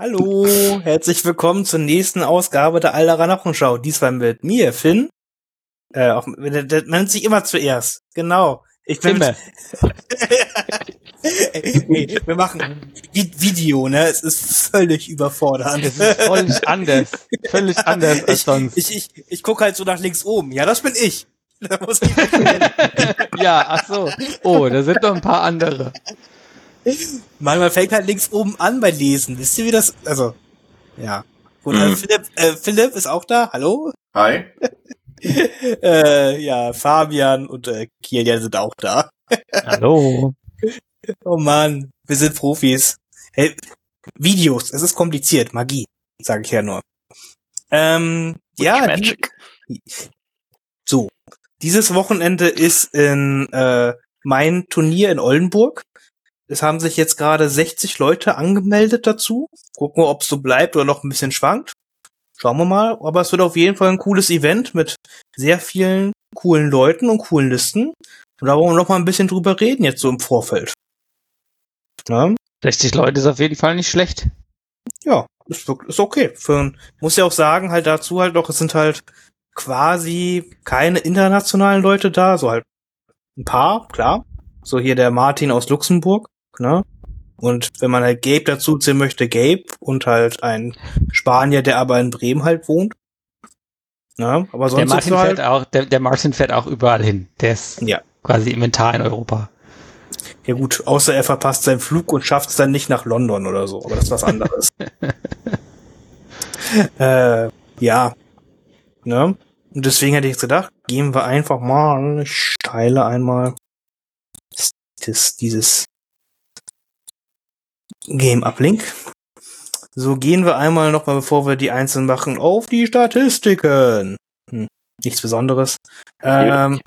Hallo, herzlich willkommen zur nächsten Ausgabe der Alderer Knochenschau. Diesmal mit mir, Finn. Äh, auch, der, der nennt sich immer zuerst. Genau. Ich bin Immer. Ey, wir machen Vi- Video, ne? Es ist völlig überfordernd. Es ist völlig anders. Völlig anders als ich, sonst. ich, ich, ich gucke halt so nach links oben. Ja, das bin ich. Da muss ich ja, ach so. Oh, da sind noch ein paar andere. Manchmal fängt halt links oben an bei Lesen. Wisst ihr, wie das, also, ja. Und äh, Mhm. Philipp, äh, Philipp ist auch da. Hallo? Hi. Äh, ja, Fabian und äh, Kilian sind auch da. Hallo. Oh Mann, wir sind Profis. Hey, Videos, es ist kompliziert. Magie, sage ich ja nur. Ähm, ja, die, Magic. so. Dieses Wochenende ist in äh, mein Turnier in Oldenburg. Es haben sich jetzt gerade 60 Leute angemeldet dazu. Gucken wir, ob es so bleibt oder noch ein bisschen schwankt. Schauen wir mal. Aber es wird auf jeden Fall ein cooles Event mit sehr vielen coolen Leuten und coolen Listen. Und da wollen wir noch mal ein bisschen drüber reden jetzt so im Vorfeld. Ja, 60 Leute ist auf jeden Fall nicht schlecht. ja ist, ist okay. Für, muss ja auch sagen, halt dazu halt noch, es sind halt quasi keine internationalen Leute da, so halt ein paar, klar. So hier der Martin aus Luxemburg, ne? Und wenn man halt Gabe dazu zählen möchte, Gabe und halt ein Spanier, der aber in Bremen halt wohnt. Ne? Aber Der sonst ist Martin halt, fährt auch, der, der Martin fährt auch überall hin. Der ist Ja. quasi Inventar in Europa. ja gut, außer er verpasst seinen Flug und schafft es dann nicht nach London oder so, aber das ist was anderes. äh, ja. Ne? Und deswegen hätte ich jetzt gedacht, gehen wir einfach mal, ich teile einmal das, dieses Game-Uplink. So gehen wir einmal nochmal, bevor wir die einzelnen machen, auf die Statistiken. Hm, nichts Besonderes. Ähm,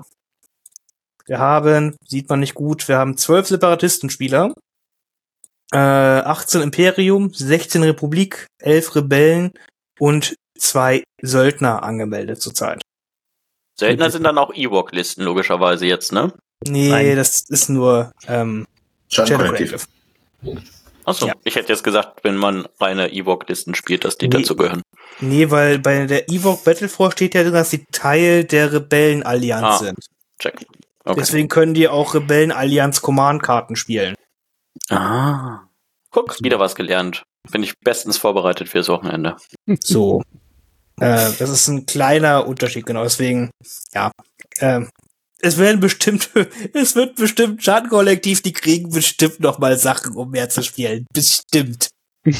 wir haben, sieht man nicht gut, wir haben zwölf Separatistenspieler, äh, 18 Imperium, 16 Republik, 11 Rebellen und zwei Söldner angemeldet zurzeit. Söldner sind dann auch Ewok-Listen, logischerweise jetzt, ne? Nee, Nein. das ist nur ähm, Shadow. Achso, Ja. ich hätte jetzt gesagt, wenn man reine Ewok-Listen spielt, dass die Nee. dazu gehören. Nee, weil bei der Ewok Battlefront steht ja drin, dass sie Teil der Rebellenallianz Ah. sind. Check. Okay. Deswegen können die auch Rebellenallianz Command-Karten spielen. Ah. Guck, wieder was gelernt. Bin ich bestens vorbereitet fürs Wochenende. So. äh, das ist ein kleiner Unterschied, genau. Deswegen, ja. Ähm, es werden bestimmt, es wird bestimmt Schattenkollektiv, die kriegen bestimmt noch mal Sachen, um mehr zu spielen. Bestimmt.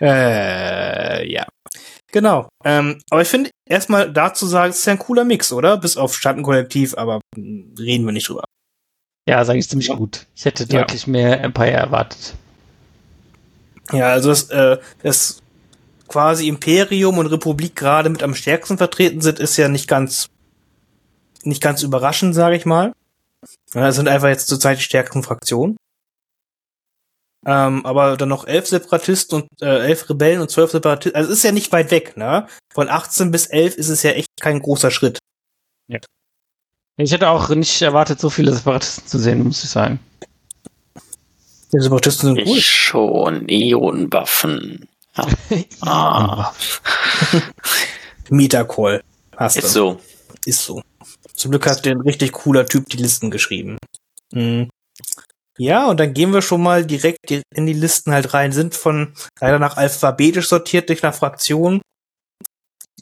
äh, ja. Genau. Ähm, aber ich finde, erstmal dazu sagen, es ist ja ein cooler Mix, oder? Bis auf Schattenkollektiv, aber hm, reden wir nicht drüber. Ja, sage ich ziemlich gut. Ich hätte Ja. deutlich mehr Empire erwartet. Ja, also das, äh, das quasi Imperium und Republik gerade mit am stärksten vertreten sind, ist ja nicht ganz nicht ganz überraschend, sage ich mal. Ja, das sind einfach jetzt zurzeit die stärksten Fraktionen. Ähm, aber dann noch elf Separatisten und äh, elf Rebellen und zwölf Separatisten. Also es ist ja nicht weit weg, ne? Von 18 bis 11 ist es ja echt kein großer Schritt. Ich hätte auch nicht erwartet, so viele Separatisten zu sehen, muss ich sagen. Die Separatisten sind cool. Ich schon. Ionenwaffen. Ah. Metacall. Hast du. Ist so. Ist so. Zum Glück hat der ein richtig cooler Typ die Listen geschrieben. Mhm. Ja, und dann gehen wir schon mal direkt in die Listen halt rein. Sind von leider nach alphabetisch sortiert durch nach Fraktion.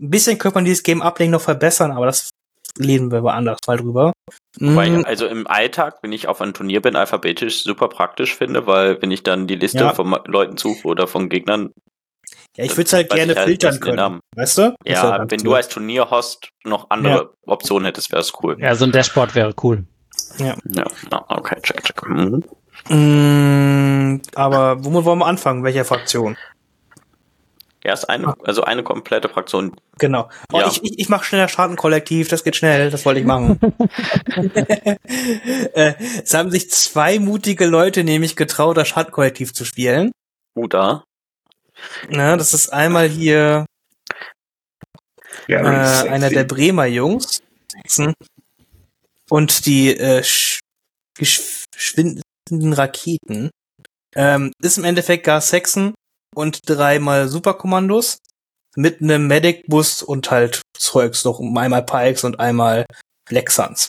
Ein bisschen könnte man dieses Game Uplink noch verbessern, aber das lesen wir woanders mal drüber. Weil, Mhm. also im Alltag, wenn ich auf ein Turnier bin, alphabetisch super praktisch finde, weil wenn ich dann die Liste Ja. von Leuten suche oder von Gegnern, Ja, ich würde es halt gerne halt filtern können. Namen. Weißt du? Das ja, ganz wenn cool. du als Turnierhost noch andere Optionen hättest, wäre es cool. Ja, so ein Dashboard wäre cool. Ja, na, okay, check, check. Mhm. Mm, aber womit wollen wir anfangen? Welcher Fraktion? Erst eine, also eine komplette Fraktion. Genau. Oh, Ja. ich, ich, ich mache schneller Schadenkollektiv, das geht schnell, das wollte ich machen. äh, es haben sich zwei mutige Leute nämlich getraut, das Schadenkollektiv zu spielen. Uda. Na, das ist einmal hier äh, einer der Bremer Jungs und die äh, sch geschwindenden Raketen. Ähm, ist im Endeffekt Gar Saxon und dreimal Superkommandos mit einem Medic-Bus und halt Zeugs noch einmal Pikes und einmal Suns.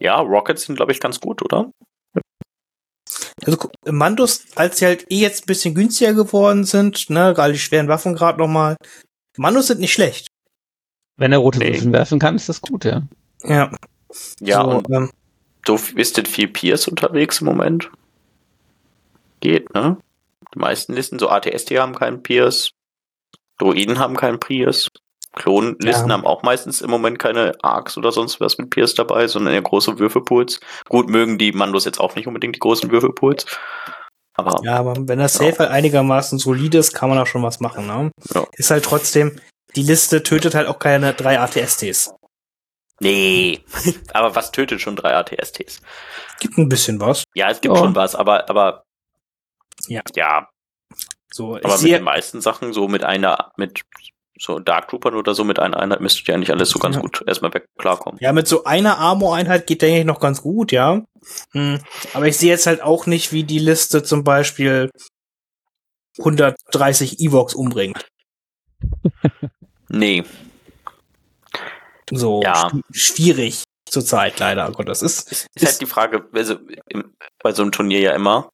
Ja, Rockets sind, glaube ich, ganz gut, oder? Also Mandos, als sie halt eh jetzt ein bisschen günstiger geworden sind, ne, gerade die schweren Waffen gerade nochmal. Mandos sind nicht schlecht. Wenn er rote Nee. Würfel werfen kann, ist das gut, ja. Ja. Ja, so, und ähm, so ist denn viel Peers unterwegs im Moment? Geht, ne? Die meisten Listen, so ATST haben keinen Peers. Druiden haben keinen Peers. Klonlisten Ja. haben auch meistens im Moment keine Arcs oder sonst was mit Peers dabei, sondern eher große Würfelpools. Gut, mögen die Mandos jetzt auch nicht unbedingt die großen Würfelpools. Aber ja, aber wenn das Safe halt einigermaßen solide ist, kann man auch schon was machen, ne? Ja. Ist halt trotzdem, die Liste tötet halt auch keine drei ATSTs. nee. aber was tötet schon drei ATSTs? Gibt ein bisschen was. Ja, es gibt Ja. schon was, aber, aber Ja. ja, So, aber mit sehe, den meisten Sachen, so mit einer, mit so Dark Troopern oder so, mit einer Einheit müsstet ihr eigentlich alles so ganz Ja. gut erstmal weg klarkommen. ja, mit so einer Armor-Einheit geht denke ich noch ganz gut, ja. Hm. Aber ich sehe jetzt halt auch nicht, wie die Liste zum Beispiel 130 Evox umbringt. Nee, So, Ja. schw- schwierig zurzeit leider. Gott, das ist, ist, Ist- halt die Frage, also im, bei so einem Turnier ja immer,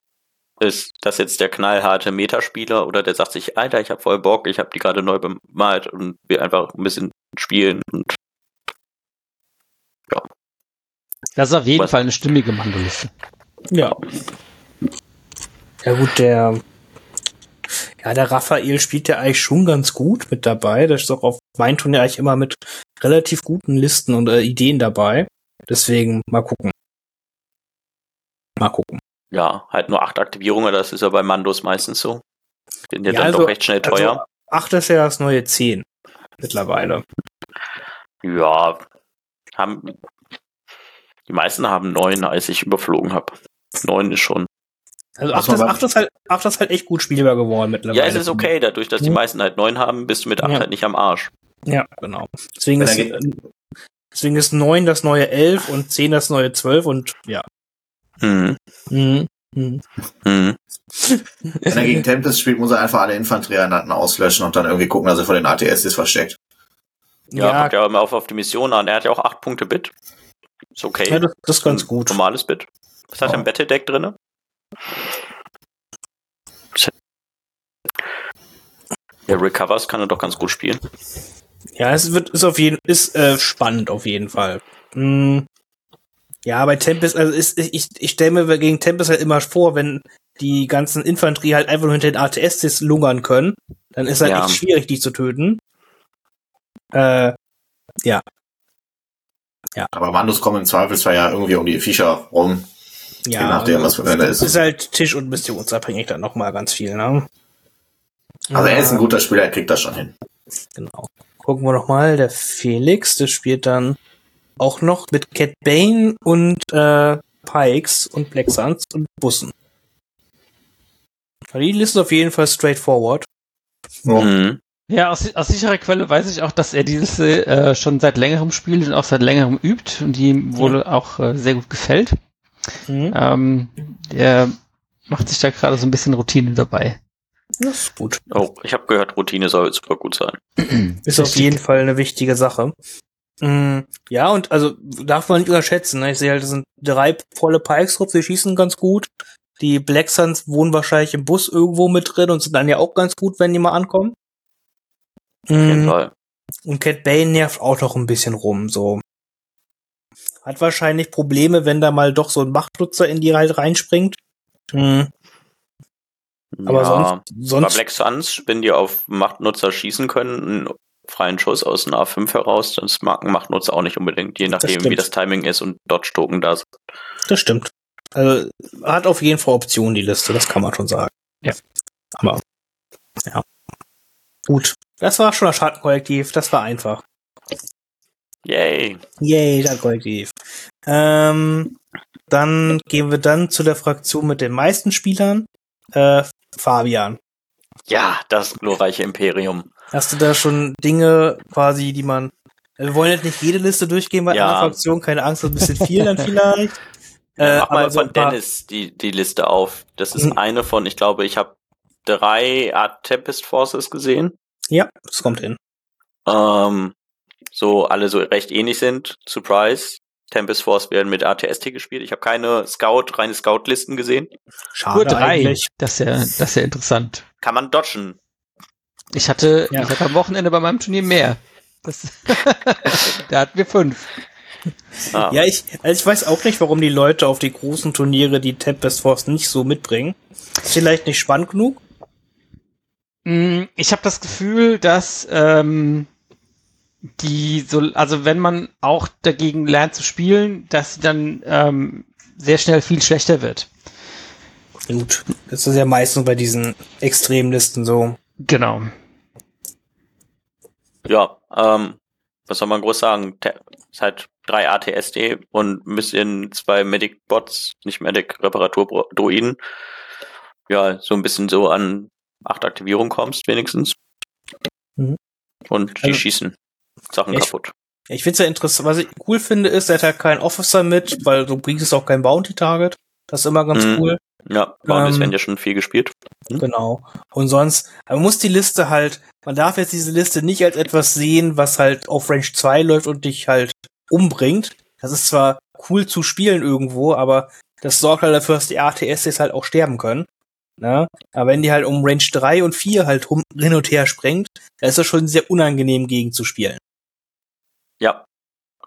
ist das jetzt der knallharte Metaspieler oder der sagt sich, Alter, ich hab voll Bock, ich hab die gerade neu bemalt und will einfach ein bisschen spielen und Das ist auf jeden Was- Fall eine stimmige Mandoliste. ja. Ja gut, der, ja, der Raphael spielt ja eigentlich schon ganz gut mit dabei. Der ist auch auf mein Turnier eigentlich immer mit relativ guten Listen und äh, Ideen dabei. Deswegen mal gucken. Mal gucken. Ja, halt nur acht Aktivierungen, das ist ja bei Mandos meistens so. Sind ja, Ja, dann also- doch recht schnell teuer. Also, acht ist ja das neue zehn mittlerweile. ja, haben die meisten haben neun, als ich überflogen habe. Neun ist schon. Also acht ist, acht ist halt, acht ist halt echt gut spielbar geworden mittlerweile. Ja, es ist okay, dadurch, dass die Mhm. meisten halt neun haben, bist du mit acht Ja. halt nicht am Arsch. Ja, genau. Deswegen ist, deswegen ist neun das neue elf und zehn das neue zwölf und ja. Mhm. Mhm. Mhm. Wenn er gegen Tempest spielt, muss er einfach alle Infanterieeinheiten auslöschen und dann irgendwie gucken, dass er vor den ATS ist versteckt. Ja, Ja, kommt ja immer auf, auf die Mission an. Er hat ja auch acht Punkte Bit. Ist okay. ja, das, das ist ganz gut. Normales Bit. Was hat er Ja. im Battle-Deck drinne? Der Recovers kann er doch ganz gut spielen. Ja, es wird ist auf jeden ist äh, spannend auf jeden Fall. Mhm. Ja, bei Tempest, also ist, ich, ich stelle mir gegen Tempest halt immer vor, wenn die ganzen Infanterie halt einfach nur hinter den ATS lungern können, dann ist halt Ja. echt schwierig, die zu töten. Äh, Aber Mandos kommen im Zweifelsfall ja irgendwie um die Viecher rum, ja. je nachdem, was für einer Es ist. ist halt Tisch- und missionsabhängig dann nochmal ganz viel, ne? Also er ist ein Ja, guter Spieler, er kriegt das schon hin. Genau. Gucken wir noch mal, der Felix, der spielt dann auch noch mit Cat Bane und äh, Pikes und Black Suns und Bussen. Die Liste ist auf jeden Fall straightforward. Ja. Mhm. Ja, aus, aus sicherer Quelle weiß ich auch, dass er die Liste äh, schon seit längerem spielt und auch seit längerem übt und die ihm wohl auch äh, sehr gut gefällt. Mhm. Ähm, der macht sich da gerade so ein bisschen Routine dabei. Das ist gut. Oh, ich habe gehört, Routine soll super gut sein. Ist auf jeden Fall eine wichtige Sache. Mhm. Ja, und also darf man nicht unterschätzen. Ne? Ich sehe halt, es sind drei volle Pikes drauf, die schießen ganz gut. Die Black Suns wohnen wahrscheinlich im Bus irgendwo mit drin und sind dann ja auch ganz gut, wenn die mal ankommen. Mhm. Und Cat Bane nervt auch noch ein bisschen rum, so. Hat wahrscheinlich Probleme, wenn da mal doch so ein Machtnutzer in die halt reinspringt. Mhm. Aber ja, sonst, bei sonst Black Suns, wenn die auf Machtnutzer schießen können, freien Schuss aus einer A5 heraus, das mag ein Machtnutzer auch nicht unbedingt, je nachdem, wie stimmt. das Timing ist und Dodge-Token da sind. das stimmt. Also, hat auf jeden Fall Optionen, die Liste, das kann man schon sagen. Ja. Aber, ja. Gut. Das war schon das Schattenkollektiv, das war einfach. Yay. Yay, Schattenkollektiv. Ähm, dann gehen wir dann zu der Fraktion mit den meisten Spielern. Äh, Fabian. Ja, das glorreiche Imperium. Hast du da schon Dinge quasi, die man. Wir wollen jetzt nicht jede Liste durchgehen bei Ja. einer Fraktion, keine Angst, das ist ein bisschen viel dann vielleicht. Äh, Mach mal so von Dennis die, die Liste auf. Das ist Mhm. eine von, ich glaube, ich habe drei Art Tempest Forces gesehen. Ja, das kommt hin. Ähm, so alle so recht ähnlich sind. Surprise. Tempest Force werden mit ATST gespielt. Ich habe keine Scout, reine Scout-Listen gesehen. Schade Nur drei. eigentlich. Das ist ja, das ist ja interessant. Kann man dodgen. Ich hatte, Ja. ich hatte am Wochenende bei meinem Turnier mehr. Das, da hatten wir fünf. Ah, Ja, ich, also ich weiß auch nicht, warum die Leute auf die großen Turniere die Tempest Force nicht so mitbringen. Ist vielleicht nicht spannend genug? Mm, Ich habe das Gefühl, dass ähm, die so, also wenn man auch dagegen lernt zu spielen, dass sie dann ähm, sehr schnell viel schlechter wird. Gut, das ist ja meistens bei diesen Extremlisten so. Genau. Ja, ähm, was soll man groß sagen? Te- Ist halt drei ATSD und ein bisschen zwei Medic-Bots, nicht Medic-Reparatur-Droiden. Ja, so ein bisschen so an acht Aktivierung kommst, wenigstens. Mhm. Und die Also- schießen Sachen Ich- kaputt. Ich finde es ja interessant, was ich cool finde, ist, er hat halt keinen Officer mit, weil du bringst auch kein Bounty-Target. Das ist immer ganz Mhm. cool. Ja, Bounties Ähm, werden ja schon viel gespielt. Mhm. Genau. Und sonst, man muss die Liste halt, man darf jetzt diese Liste nicht als etwas sehen, was halt auf Range 2 läuft und dich halt umbringt. Das ist zwar cool zu spielen irgendwo, aber das sorgt halt dafür, dass die ATSs halt auch sterben können. Ne? Aber wenn die halt um Range 3 und 4 halt rum, hin und her sprengt, dann ist das schon sehr unangenehm gegen zu spielen. Ja.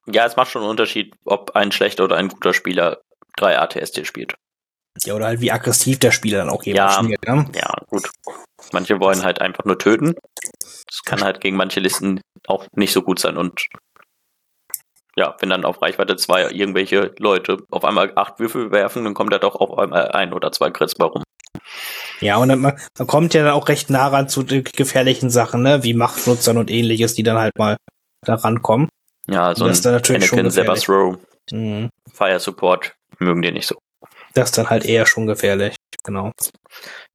Ja, es macht schon einen Unterschied, ob ein schlechter oder ein guter Spieler drei ATSD spielt. Ja, oder halt wie aggressiv der Spieler dann auch jemand Ja. spielt. Ne? Ja, gut. Manche wollen halt einfach nur töten. Das kann halt gegen manche Listen auch nicht so gut sein. Und ja, wenn dann auf Reichweite 2 irgendwelche Leute auf einmal acht Würfel werfen, dann kommt da doch auf einmal ein oder zwei Crits bei rum. Ja, und dann, man, man kommt ja dann auch recht nah ran zu den gefährlichen Sachen, ne, wie Machtnutzern und ähnliches, die dann halt mal da rankommen. Ja, so ein Das ist dann natürlich Anakin. Sebas Row, Mhm. Fire Support mögen die nicht so. Das ist dann halt eher schon gefährlich. Genau.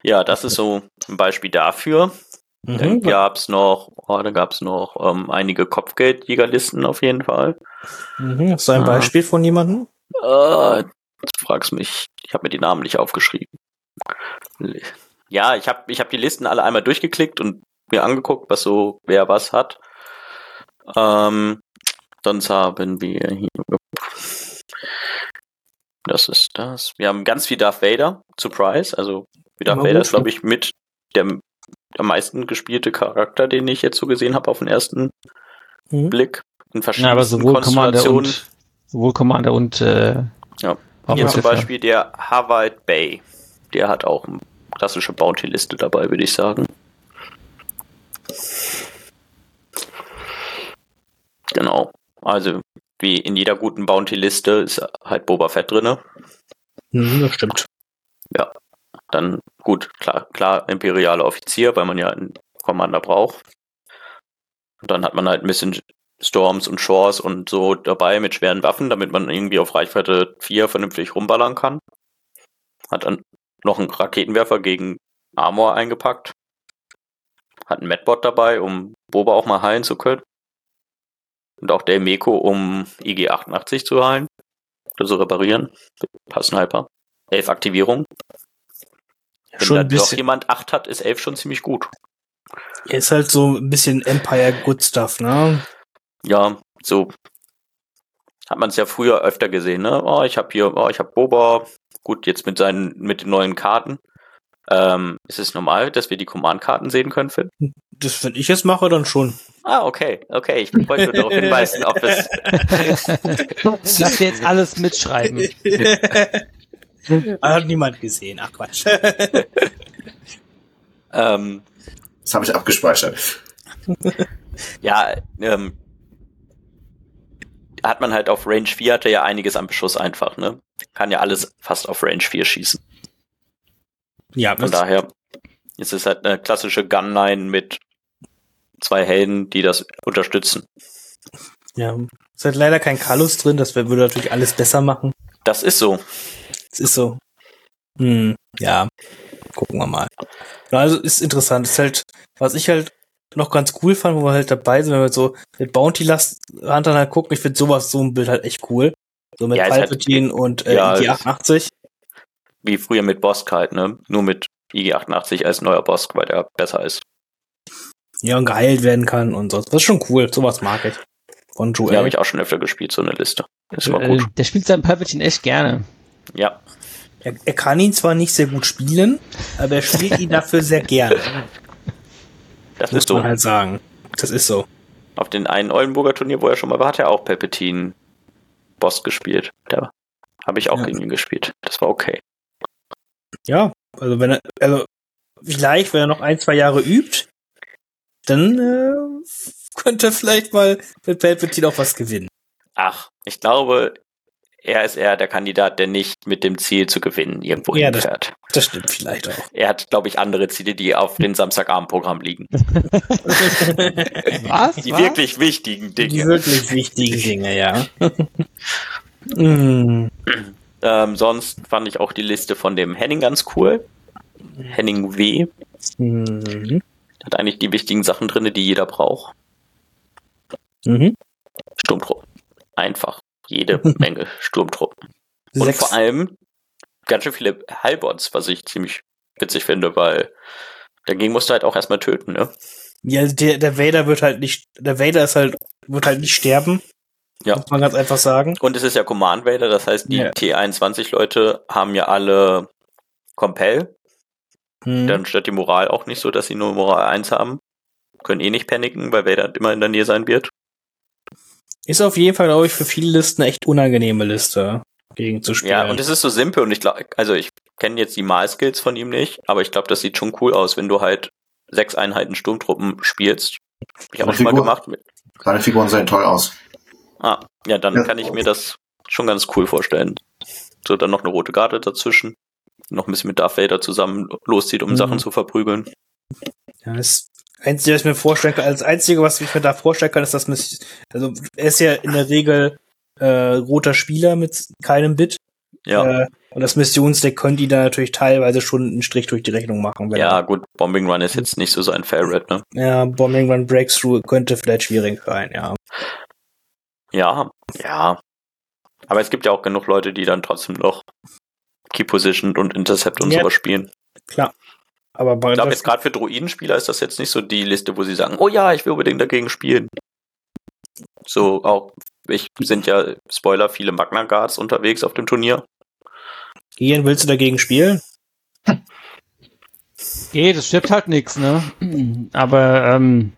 Ja, das ist so ein Beispiel dafür. Dann Mhm. gab's noch, oh, da gab's noch ähm, einige Kopfgeldjägerlisten auf jeden Fall. Mhm. Hast du ein Ah. Beispiel von jemandem? Äh, jetzt fragst mich, ich habe mir die Namen nicht aufgeschrieben. Ja, ich habe ich hab die Listen alle einmal durchgeklickt und mir angeguckt, was so wer was hat. Ähm, sonst haben wir hier. Das ist das. Wir haben ganz viel Darth Vader. Surprise. Also Darth Immer Vader gut, ist, glaube ich, mit der am meisten gespielte Charakter, den ich jetzt so gesehen habe auf den ersten Mhm. Blick. In Ja, verschiedenen aber sowohl Commander Konstellationen. und sowohl Commander und äh, Ja. Hier zum Beispiel der Harvard Bay. Der hat auch eine klassische Bounty-Liste dabei, würde ich sagen. Genau. Also, wie in jeder guten Bounty-Liste ist halt Boba Fett drinne. Mhm, das stimmt. Dann, gut, klar, klar, imperialer Offizier, weil man ja einen Commander braucht. Und dann hat man halt ein bisschen Storms und Shores und so dabei mit schweren Waffen, damit man irgendwie auf Reichweite 4 vernünftig rumballern kann. Hat dann noch einen Raketenwerfer gegen Armor eingepackt. Hat einen Medbot dabei, um Boba auch mal heilen zu können. Und auch der Meko, um IG-88 zu heilen. Also reparieren. Per Sniper. Elf Aktivierung. Wenn Schon da doch jemand 8 hat, ist 11 schon ziemlich gut. Ist halt so ein bisschen Empire Good Stuff, ne? Ja, so hat man es ja früher öfter gesehen, ne? Oh, ich habe hier, oh, ich habe Boba. Gut, jetzt mit seinen, mit den neuen Karten. Ähm, ist es normal, dass wir die Command-Karten sehen können, Finn? Das, wenn ich es mache, dann schon. Ah, okay, okay. Ich wollte nur darauf hinweisen, ob es. Lass dir jetzt alles mitschreiben. Hat niemand gesehen. Ach Quatsch. Ähm, Das habe ich abgespeichert. ja, ähm, hat man halt auf Range 4 hatte ja einiges am Beschuss einfach, ne? Kann ja alles fast auf Range 4 schießen. ja, Von daher ist es halt eine klassische Gunline mit zwei Helden, die das unterstützen. ja. Ist halt leider kein Kalus drin, das würde natürlich alles besser machen. Das ist so. Es ist so. Hm, ja. Gucken wir mal. Also ist interessant. Ist halt, was ich halt noch ganz cool fand, wo wir halt dabei sind, wenn wir so mit Bounty Huntern halt gucken, ich finde sowas, so ein Bild halt echt cool. So mit Ja, halt- Palpatine und äh, Ja, IG-88. Wie früher mit Bosk halt, ne? Nur mit IG88 als neuer Bosk, weil der besser ist. Ja, und geheilt werden kann und so. Das ist schon cool. Sowas mag ich. Von Joel. Die habe ich auch schon öfter gespielt, so eine Liste. Das war gut. Der spielt seinen Palpatine echt gerne. Ja, er, er kann ihn zwar nicht sehr gut spielen, aber er spielt ihn dafür sehr gerne. das Muss ist so. man halt sagen. Das ist so. Auf den einen Oldenburger Turnier, wo er schon mal war, hat er auch Palpatine Boss gespielt. Da habe ich auch Ja. gegen ihn gespielt. Das war okay. Ja, also wenn er, also vielleicht, wenn er noch ein, zwei Jahre übt, dann äh, könnte er vielleicht mal mit Palpatine auch was gewinnen. Ach, ich glaube, er ist eher der Kandidat, der nicht mit dem Ziel zu gewinnen irgendwo Ja, das- hinfährt. Das stimmt vielleicht auch. Er hat, glaube ich, andere Ziele, die auf dem Samstagabendprogramm liegen. Was? Die Was? wirklich wichtigen Die Dinge. wirklich wichtigen Dinge, ja. mm, Ähm, sonst fand ich auch die Liste von dem Henning ganz cool. Henning W. mhm. Hat eigentlich die wichtigen Sachen drin, die jeder braucht. Mhm. Sturmtruppen. Einfach. Jede Menge Sturmtruppen. Und Sechs, vor allem ganz schön viele Halbots, was ich ziemlich witzig finde, weil dagegen musst du halt auch erstmal töten, ne? ja, der, der Vader wird halt nicht, der Vader ist halt, wird halt nicht sterben. Ja. Muss man ganz einfach sagen. Und es ist ja Command Vader, das heißt, die Ja. T21-Leute haben ja alle Compel. Mhm. Dann stört die Moral auch nicht so, dass sie nur Moral 1 haben. Können eh nicht paniken, weil Vader immer in der Nähe sein wird. Ist auf jeden Fall, glaube ich, für viele Listen eine echt unangenehme Liste gegen zu spielen. Ja, und es ist so simpel und ich glaube, also ich kenne jetzt die Mal-Skills von ihm nicht, aber ich glaube, das sieht schon cool aus, wenn du halt sechs Einheiten Sturmtruppen spielst. Hab ich auch Eine schon mal gemacht. Mit, Seine Figuren sehen toll aus. ah, ja, dann Ja. kann ich mir das schon ganz cool vorstellen. So, dann noch eine rote Garde dazwischen. Noch ein bisschen mit Darth Vader zusammen loszieht, um Mhm. Sachen zu verprügeln. Ja, das Einzige, was ich mir vorstellen kann, als Einzige, was ich mir da vorstellen kann, ist, dass man, also er ist ja in der Regel äh, roter Spieler mit keinem Bit. Ja, Äh, und das Missionsdeck könnte ihn da natürlich teilweise schon einen Strich durch die Rechnung machen. Wenn ja, er, gut, Bombing Run ist jetzt nicht so sein Favorite, ne? ja, Bombing Run Breakthrough könnte vielleicht schwierig sein, ja. Ja, ja. Aber es gibt ja auch genug Leute, die dann trotzdem noch Key Position und Intercept und Ja. sowas spielen. Klar. Aber bei Ich glaube, jetzt gerade für Druidenspieler ist das jetzt nicht so die Liste, wo sie sagen, oh ja, ich will unbedingt dagegen spielen. So auch, ich sind ja, Spoiler, viele Magna Guards unterwegs auf dem Turnier. Ian, willst du dagegen spielen? Geht, es stirbt halt nichts, ne? Aber ähm,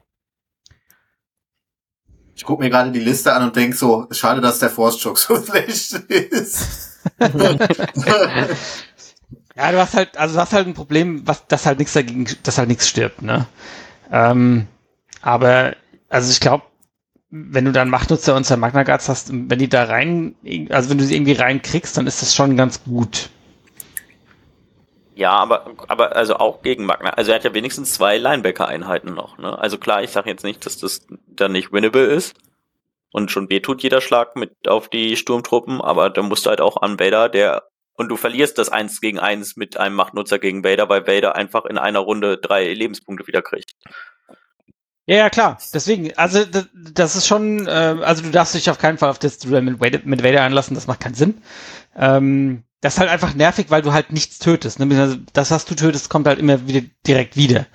Ich gucke mir gerade die Liste an und denk so, schade, dass der Force Choke so schlecht ist. ja, du hast halt, also du hast halt ein Problem, was das halt nichts dagegen, dass halt nichts stirbt, ne? Ähm, aber also ich glaube, wenn du dann Machtnutzer und Magna Guards hast, wenn die da rein, also wenn du sie irgendwie reinkriegst, dann ist das schon ganz gut. Ja, aber, aber also auch gegen Magna. Also er hat ja wenigstens zwei Linebacker-Einheiten noch. Ne? Also klar, ich sage jetzt nicht, dass das dann nicht winnable ist und schon wehtut jeder Schlag mit auf die Sturmtruppen, aber da musst du halt auch an Vader, der und du verlierst das eins gegen eins mit einem Machtnutzer gegen Vader, weil Vader einfach in einer Runde drei Lebenspunkte wieder kriegt. Ja, ja, klar. Deswegen, also das, das ist schon, äh, also du darfst dich auf keinen Fall auf das Duell mit Vader, mit Vader einlassen, das macht keinen Sinn. Ähm, das ist halt einfach nervig, weil du halt nichts tötest. Ne? Also Das, was du tötest, kommt halt immer wieder direkt wieder.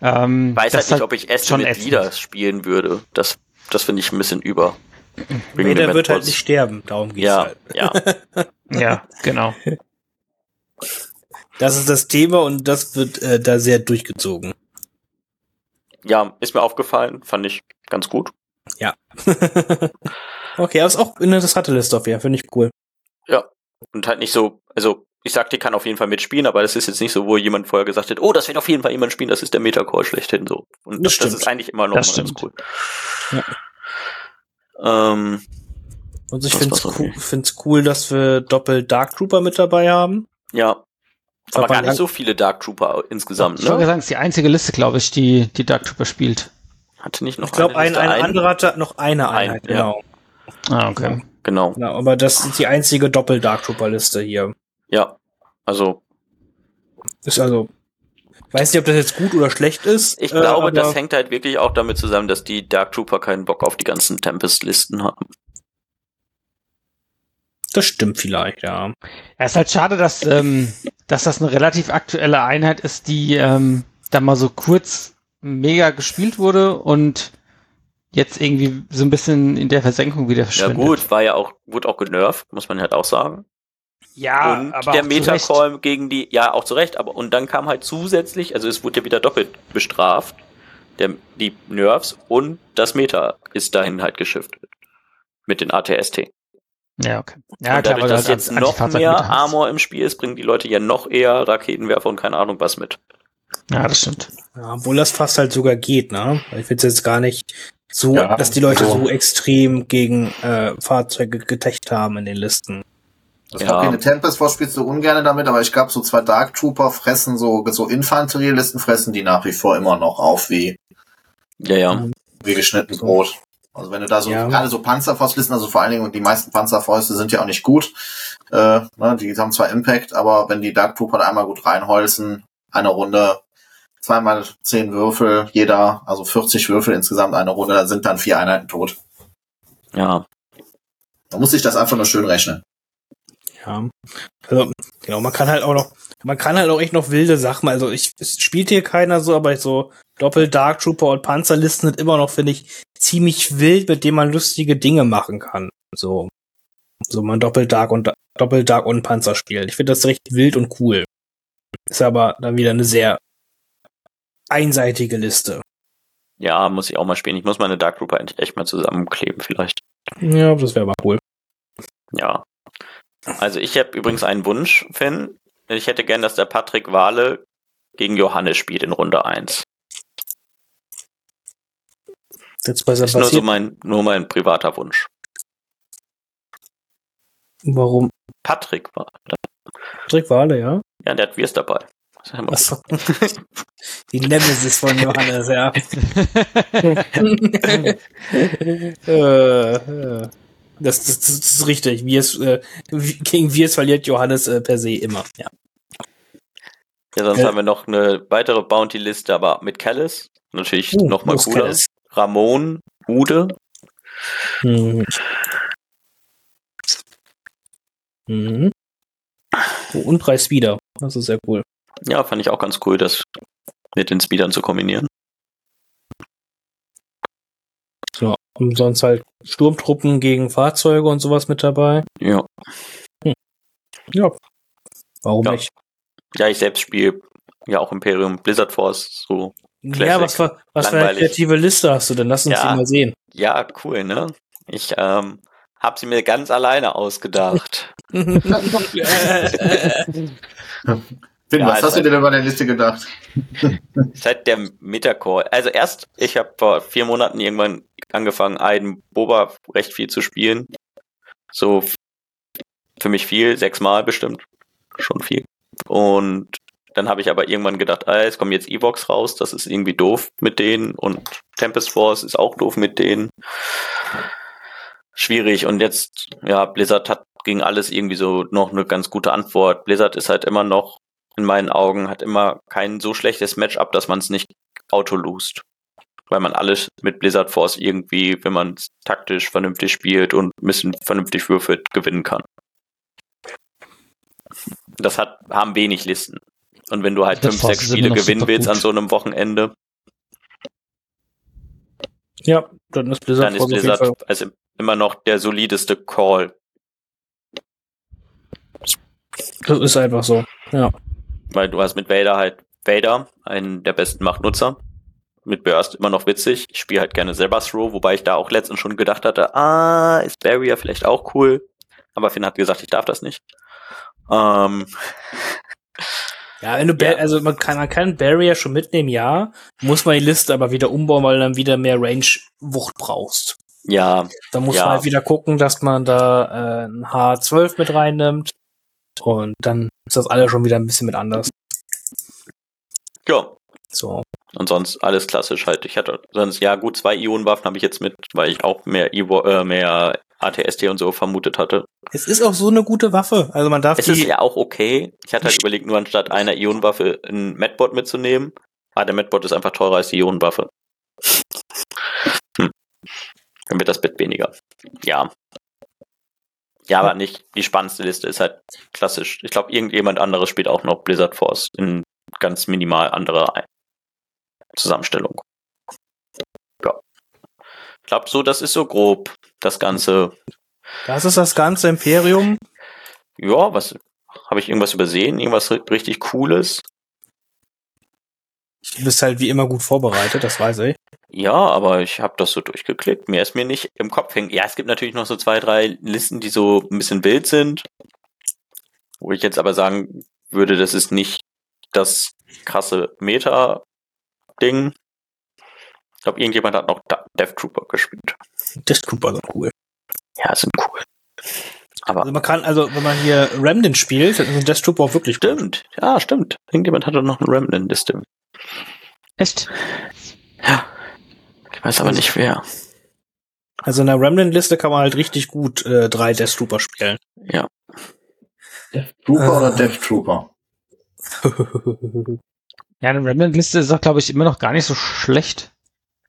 Ähm, Weiß halt nicht, ob ich schon mit. Leader spielen würde. Das, das finde ich ein bisschen über. Wegen Vader dem wird halt nicht sterben, darum geht's Ja, halt. ja. Ja, genau. Das ist das Thema und das wird äh, da sehr durchgezogen. Ja, ist mir aufgefallen, fand ich ganz gut. okay, aber ist auch eine interessante Liste auf jeden Fall, finde ich cool. Und halt nicht so, also ich sag, die kann auf jeden Fall mitspielen, aber das ist jetzt nicht so, wo jemand vorher gesagt hat, oh, das wird auf jeden Fall jemand spielen, das ist der Metacall schlechthin so. Und Das das, das ist eigentlich immer noch Das mal ganz cool. Ähm, Und ich finde es cool, find's cool, dass wir doppelt Dark Trooper mit dabei haben. ja. Aber Aber gar nicht so viele Dark Trooper insgesamt, Ich wollte ne? sagen, es ist die einzige Liste, glaube ich, die die Dark Trooper spielt. Hatte nicht noch Ich glaube, ein, ein ein? anderer hatte noch eine Ein, Einheit, ja. genau. Ah, okay. Genau, genau. Aber das ist die einzige Doppel-Dark Trooper-Liste hier. ja. Also, Ist also, weiß nicht, ob das jetzt gut oder schlecht ist. ich äh, glaube, das hängt halt wirklich auch damit zusammen, dass die Dark Trooper keinen Bock auf die ganzen Tempest-Listen haben. Das stimmt vielleicht, ja. Ja, es ist halt schade, dass, ähm, dass das eine relativ aktuelle Einheit ist, die ähm, da mal so kurz mega gespielt wurde und jetzt irgendwie so ein bisschen in der Versenkung wieder Ja verschwindet. gut, war ja auch, wurde auch genervt, muss man halt auch sagen. Ja, und aber der auch zu Recht. Metacall gegen die, ja auch zu Recht, aber und dann kam halt zusätzlich, also es wurde ja wieder doppelt bestraft, der, die Nerves und das Meta ist dahin halt geschiftet. Mit den ATST. Ja, okay. Ja, und klar, dadurch, weil dass jetzt noch mehr. Armor im Spiel ist, bringen die Leute ja noch eher Raketenwerfer und keine Ahnung was mit. Ja, das stimmt. ja. Obwohl das fast halt sogar geht, ne? Ich finde es jetzt gar nicht so, Ja, dass die Leute so. so extrem gegen äh, Fahrzeuge getecht haben in den Listen. Ich Ja. in Tempest Force spielst du ungern damit, aber ich glaube, so zwei Dark Trooper fressen so, so Infanterielisten fressen die nach wie vor immer noch auf wie, Ja, ja. wie geschnitten Brot. Also wenn du da so, Ja. gerade so Panzerfaustlisten, also vor allen Dingen, und die meisten Panzerfäuste sind ja auch nicht gut, äh, ne, die haben zwar Impact, aber wenn die Dark Trooper da einmal gut reinholzen, eine Runde, zweimal zehn Würfel, jeder, also 40 Würfel insgesamt eine Runde, da sind dann vier Einheiten tot. Ja. Da muss ich das einfach nur schön rechnen. Ja. Also, genau, man kann halt auch noch, man kann halt auch echt noch wilde Sachen, also ich, es spielt hier keiner so, aber so Doppel Dark Trooper und Panzerlisten sind immer noch, finde ich, ziemlich wild, mit denen man lustige Dinge machen kann. So. So man Doppel Dark und Doppel Dark und Panzer spielt. Ich finde das recht wild und cool. Ist aber dann wieder eine sehr einseitige Liste. Ja, muss ich auch mal spielen. Ich muss meine Dark Trooper endlich echt mal zusammenkleben, vielleicht. Ja, das wäre mal cool. Ja. Also ich habe übrigens einen Wunsch, Finn. Ich hätte gern, dass der Patrick Wale gegen Johannes spielt in Runde 1. Jetzt bei Ist nur so mein, nur mein privater Wunsch. Warum? Patrick war. Patrick Wale, ja? Ja, der hat Wirs dabei. Achso. Die Nemesis von Johannes, ja. äh, äh. das, das, das ist richtig. Wirs, äh, gegen Wirs verliert Johannes äh, per se immer. Ja. Ja, sonst Ja. haben wir noch eine weitere Bounty-Liste, aber mit Callis. Natürlich Uh, noch mal los, cooler. Callis. Ramon, Ude. Mhm. Mhm. Oh, und Preis wieder. Das ist sehr cool. Ja, fand ich auch ganz cool, das mit den Speedern zu kombinieren. So. Und sonst halt Sturmtruppen gegen Fahrzeuge und sowas mit dabei. Ja. Ja. Warum Ja. nicht? Ja, ich selbst spiele ja auch Imperium Blizzard Force, so. Ja, Classic. was, für- was für eine kreative Liste hast du denn? Lass uns Ja. die mal sehen. Ja, cool, ne? Ich ähm, habe sie mir ganz alleine ausgedacht. Finn, Ja, was hast du dir denn über der Liste gedacht? Seit der Metacall. Also erst, ich habe vor vier Monaten irgendwann angefangen, einen Boba recht viel zu spielen. So für mich viel, sechsmal bestimmt. Schon viel. Und dann habe ich aber irgendwann gedacht, ah, es kommen jetzt Evox raus, das ist irgendwie doof mit denen und Tempest Force ist auch doof mit denen. Schwierig. Und jetzt, ja, Blizzard hat gegen alles irgendwie so noch eine ganz gute Antwort. Blizzard ist halt immer noch in meinen Augen hat immer kein so schlechtes Matchup, dass man es nicht auto lost. Weil man alles mit Blizzard Force irgendwie, wenn man es taktisch vernünftig spielt und ein bisschen vernünftig würfelt, gewinnen kann. Das hat, haben wenig Listen. Und wenn du halt Das fünf, sechs Spiele gewinnen willst gut. an so einem Wochenende, Ja, dann ist Blizzard dann ist Blizzard also immer noch der solideste Call. Das ist einfach so. Ja. Weil du hast mit Vader halt Vader, einen der besten Machtnutzer. Mit Burst immer noch witzig. Ich spiele halt gerne selber Throw, wobei ich da auch letztens schon gedacht hatte, ah, ist Barrier vielleicht auch cool. Aber Finn hat gesagt, ich darf das nicht. Ähm, Ja, wenn du, Ja. also man kann, man kann Barrier schon mitnehmen, ja. Muss man die Liste aber wieder umbauen, weil du dann wieder mehr Range-Wucht brauchst. ja, Da muss Ja. man halt wieder gucken, dass man da äh, ein H12 mit reinnimmt. Und dann ist das alles schon wieder ein bisschen mit anders. ja. So. Und sonst alles klassisch halt. Ich hatte sonst, ja gut, zwei Ionenwaffen habe ich jetzt mit, weil ich auch mehr, Evo, äh, mehr ATST und so vermutet hatte. Es ist auch so eine gute Waffe. Also man darf Es die. ist ja auch okay. Ich hatte halt überlegt, nur anstatt einer Ionenwaffe ein Medbot mitzunehmen. Ah, der Medbot ist einfach teurer als die Ionenwaffe. Hm. Dann wird das Bett weniger. Ja. Ja, aber nicht die spannendste Liste ist halt klassisch. Ich glaube, irgendjemand anderes spielt auch noch Blizzard Force in ganz minimal anderer Zusammenstellung. Ja. Ich glaube, so, das ist so grob das Ganze. Das ist das ganze Imperium. Ja, was habe ich irgendwas übersehen? Irgendwas ri- richtig Cooles? Du bist halt wie immer gut vorbereitet, das weiß ich. Ja, aber ich habe das so durchgeklickt. Mehr ist mir nicht im Kopf hängen. Ja, es gibt natürlich noch so zwei, drei Listen, die so ein bisschen wild sind. Wo ich jetzt aber sagen würde, das ist nicht das krasse Meta-Ding. Ich glaube, irgendjemand hat noch Death Trooper gespielt. Das ist super cool. Ja, sind cool. Aber Also man kann, also wenn man hier Remnant spielt, dann ist Death Trooper auch wirklich gut. stimmt. Ja, stimmt. Irgendjemand hatte noch eine Remnant-Liste. Echt? Ja. Ich weiß aber nicht wer. Also in der Remnant-Liste kann man halt richtig gut äh, drei Death Trooper spielen. Ja. Trooper Ah. oder Death Trooper? Ja, eine Remnant-Liste ist auch, glaube ich, immer noch gar nicht so schlecht.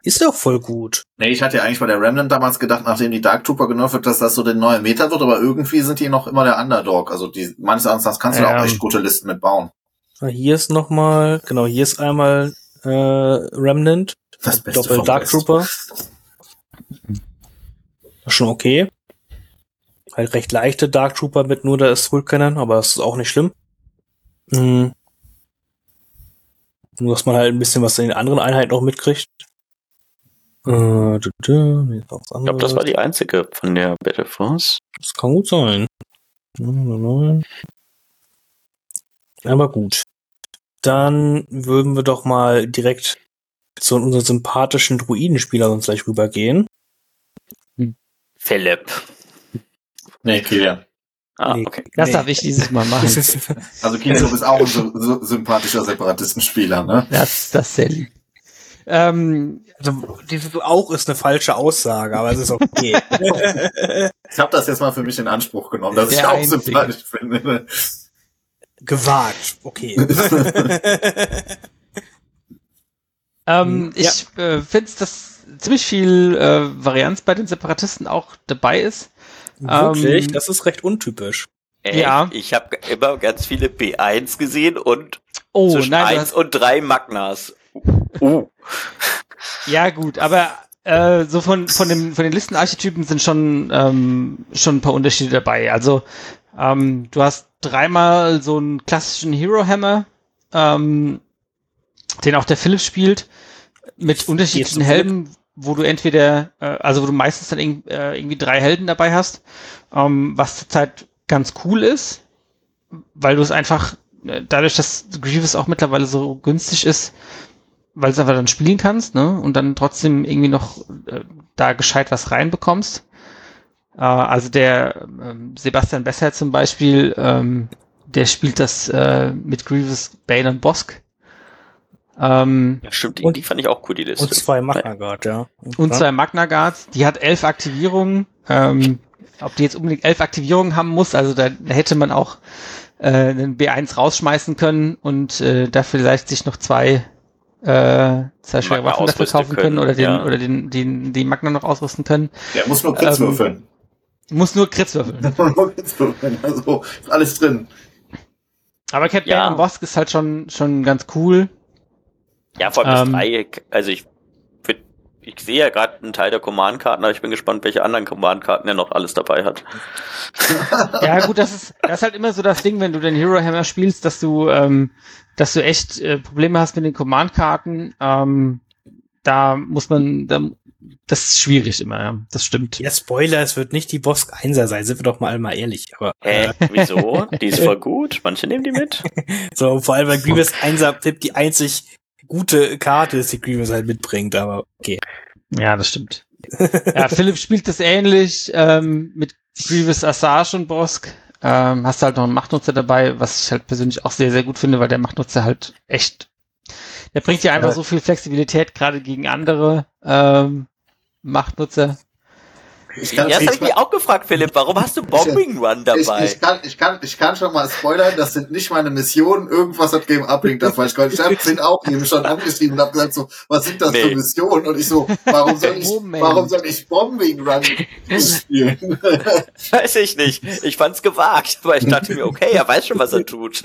ist doch voll gut. Nee, ich hatte ja eigentlich bei der Remnant damals gedacht, nachdem die Dark Trooper genervt wird, dass das so der neue Meta wird, aber irgendwie sind die noch immer der Underdog. Also die, meines Erachtens kannst du da Ja. auch echt gute Listen mitbauen. Ah, Hier ist noch mal, genau, hier ist einmal äh, Remnant, Das Beste Doppel Dark Best. Trooper. Das ist schon okay. Halt recht leichte Dark Trooper mit nur der Skull-Cannon, aber das ist auch nicht schlimm. Mhm. Nur, dass man halt ein bisschen was in den anderen Einheiten noch mitkriegt. Äh, ist was Ich glaube, das war die einzige von der Battle Force. Das kann gut sein. Aber gut. Dann würden wir doch mal direkt zu unseren sympathischen Druidenspieler sonst gleich rübergehen. Philipp. Nee, Kilian. Ah, Nee. okay. Das Nee. darf ich dieses Mal machen. Das ist, Also Kilian, du bist auch ein so, so sympathischer Separatistenspieler, ne? Das, das ist sehr lieb. Ähm, also, dieses auch ist eine falsche Aussage, aber es ist okay. Ich habe das jetzt mal für mich in Anspruch genommen, dass ich auch Einzige. sympathisch finde. Gewagt, okay. ähm, Ja. ich äh, finde, dass ziemlich viel äh, Varianz bei den Separatisten auch dabei ist. Wirklich? Ähm, das ist recht untypisch. Echt? Ja. Ich habe immer ganz viele P1 gesehen und Oh, zwischen nein, du 1 hast, und 3 Magnas. Uh. ja gut, aber äh, so von, von, dem, von den Listenarchetypen sind schon, ähm, schon ein paar Unterschiede dabei. Also ähm, du hast dreimal so einen klassischen Hero Hammer, ähm, den auch der Philipp spielt, mit unterschiedlichen Helden, wo du entweder, äh, also wo du meistens dann irg äh, irgendwie drei Helden dabei hast, ähm, was zurzeit ganz cool ist, weil du es einfach, äh, dadurch, dass Grievous auch mittlerweile so günstig ist, weil du es einfach dann spielen kannst, ne? Und dann trotzdem irgendwie noch äh, da gescheit was reinbekommst. Äh, also der ähm, Sebastian Besser zum Beispiel, ähm, der spielt das äh, mit Grievous, Bane und Bosk. Ähm, Ja, stimmt, die, Und- die fand ich auch cool, die Liste. Und zwei Magna Guard, ja. und zwei Magna Guards, die hat elf Aktivierungen. Ähm, ob die jetzt unbedingt elf Aktivierungen haben muss, also da hätte man auch äh, einen B1 rausschmeißen können und äh, dafür vielleicht sich noch zwei, äh, zwei schwere Waffen dafür kaufen können, können, oder den, ja. oder den, den, die Magna noch ausrüsten können. Der muss nur Crits Ähm, würfeln. Muss nur Crits würfeln. nur Crits würfeln. Also ist alles drin. Aber Cat Ja. Bosk ist halt schon, schon ganz cool. Ja, vor allem das Ähm, Dreieck. Also ich, ich sehe ja gerade einen Teil der Command-Karten, aber ich bin gespannt, welche anderen Command-Karten er noch alles dabei hat. Ja, gut, das ist, das ist halt immer so das Ding, wenn du den Hero Hammer spielst, dass du, ähm, dass du echt äh, Probleme hast mit den Command-Karten. Ähm, da muss man, da, das ist schwierig immer, ja. Das stimmt. Ja, Spoiler, es wird nicht die Bosk 1er sein, sind wir doch mal mal ehrlich. Aber Hä? Wieso? Die ist voll gut. Manche nehmen die mit. so, vor allem, weil Grievous 1er Flip die einzig gute Karte ist, die Grievous halt mitbringt, aber okay. Ja, das stimmt. ja, Philipp spielt das ähnlich ähm, mit Grievous Assage und Bosk. Ähm, hast halt noch einen Machtnutzer dabei, was ich halt persönlich auch sehr, sehr gut finde, weil der Machtnutzer halt echt, der bringt dir einfach Ja. so viel Flexibilität, gerade gegen andere ähm, Machtnutzer. Ich Ja, kann, das ich, habe ich mich auch gefragt, Philipp. Warum hast du Bombing Run ich, dabei? ich, kann, ich, kann, ich kann schon mal spoilern, das sind nicht meine Missionen. Irgendwas hat Game Uplink da falsch gemacht. Ich habe den auch eben schon angeschrieben und habe gesagt, so, was sind das Nee. für Missionen? Und ich so, warum soll ich, Moment. warum soll ich Bombing Run spielen? Weiß ich nicht. Ich fand's gewagt, aber ich dachte mir, okay, er weiß schon, was er tut.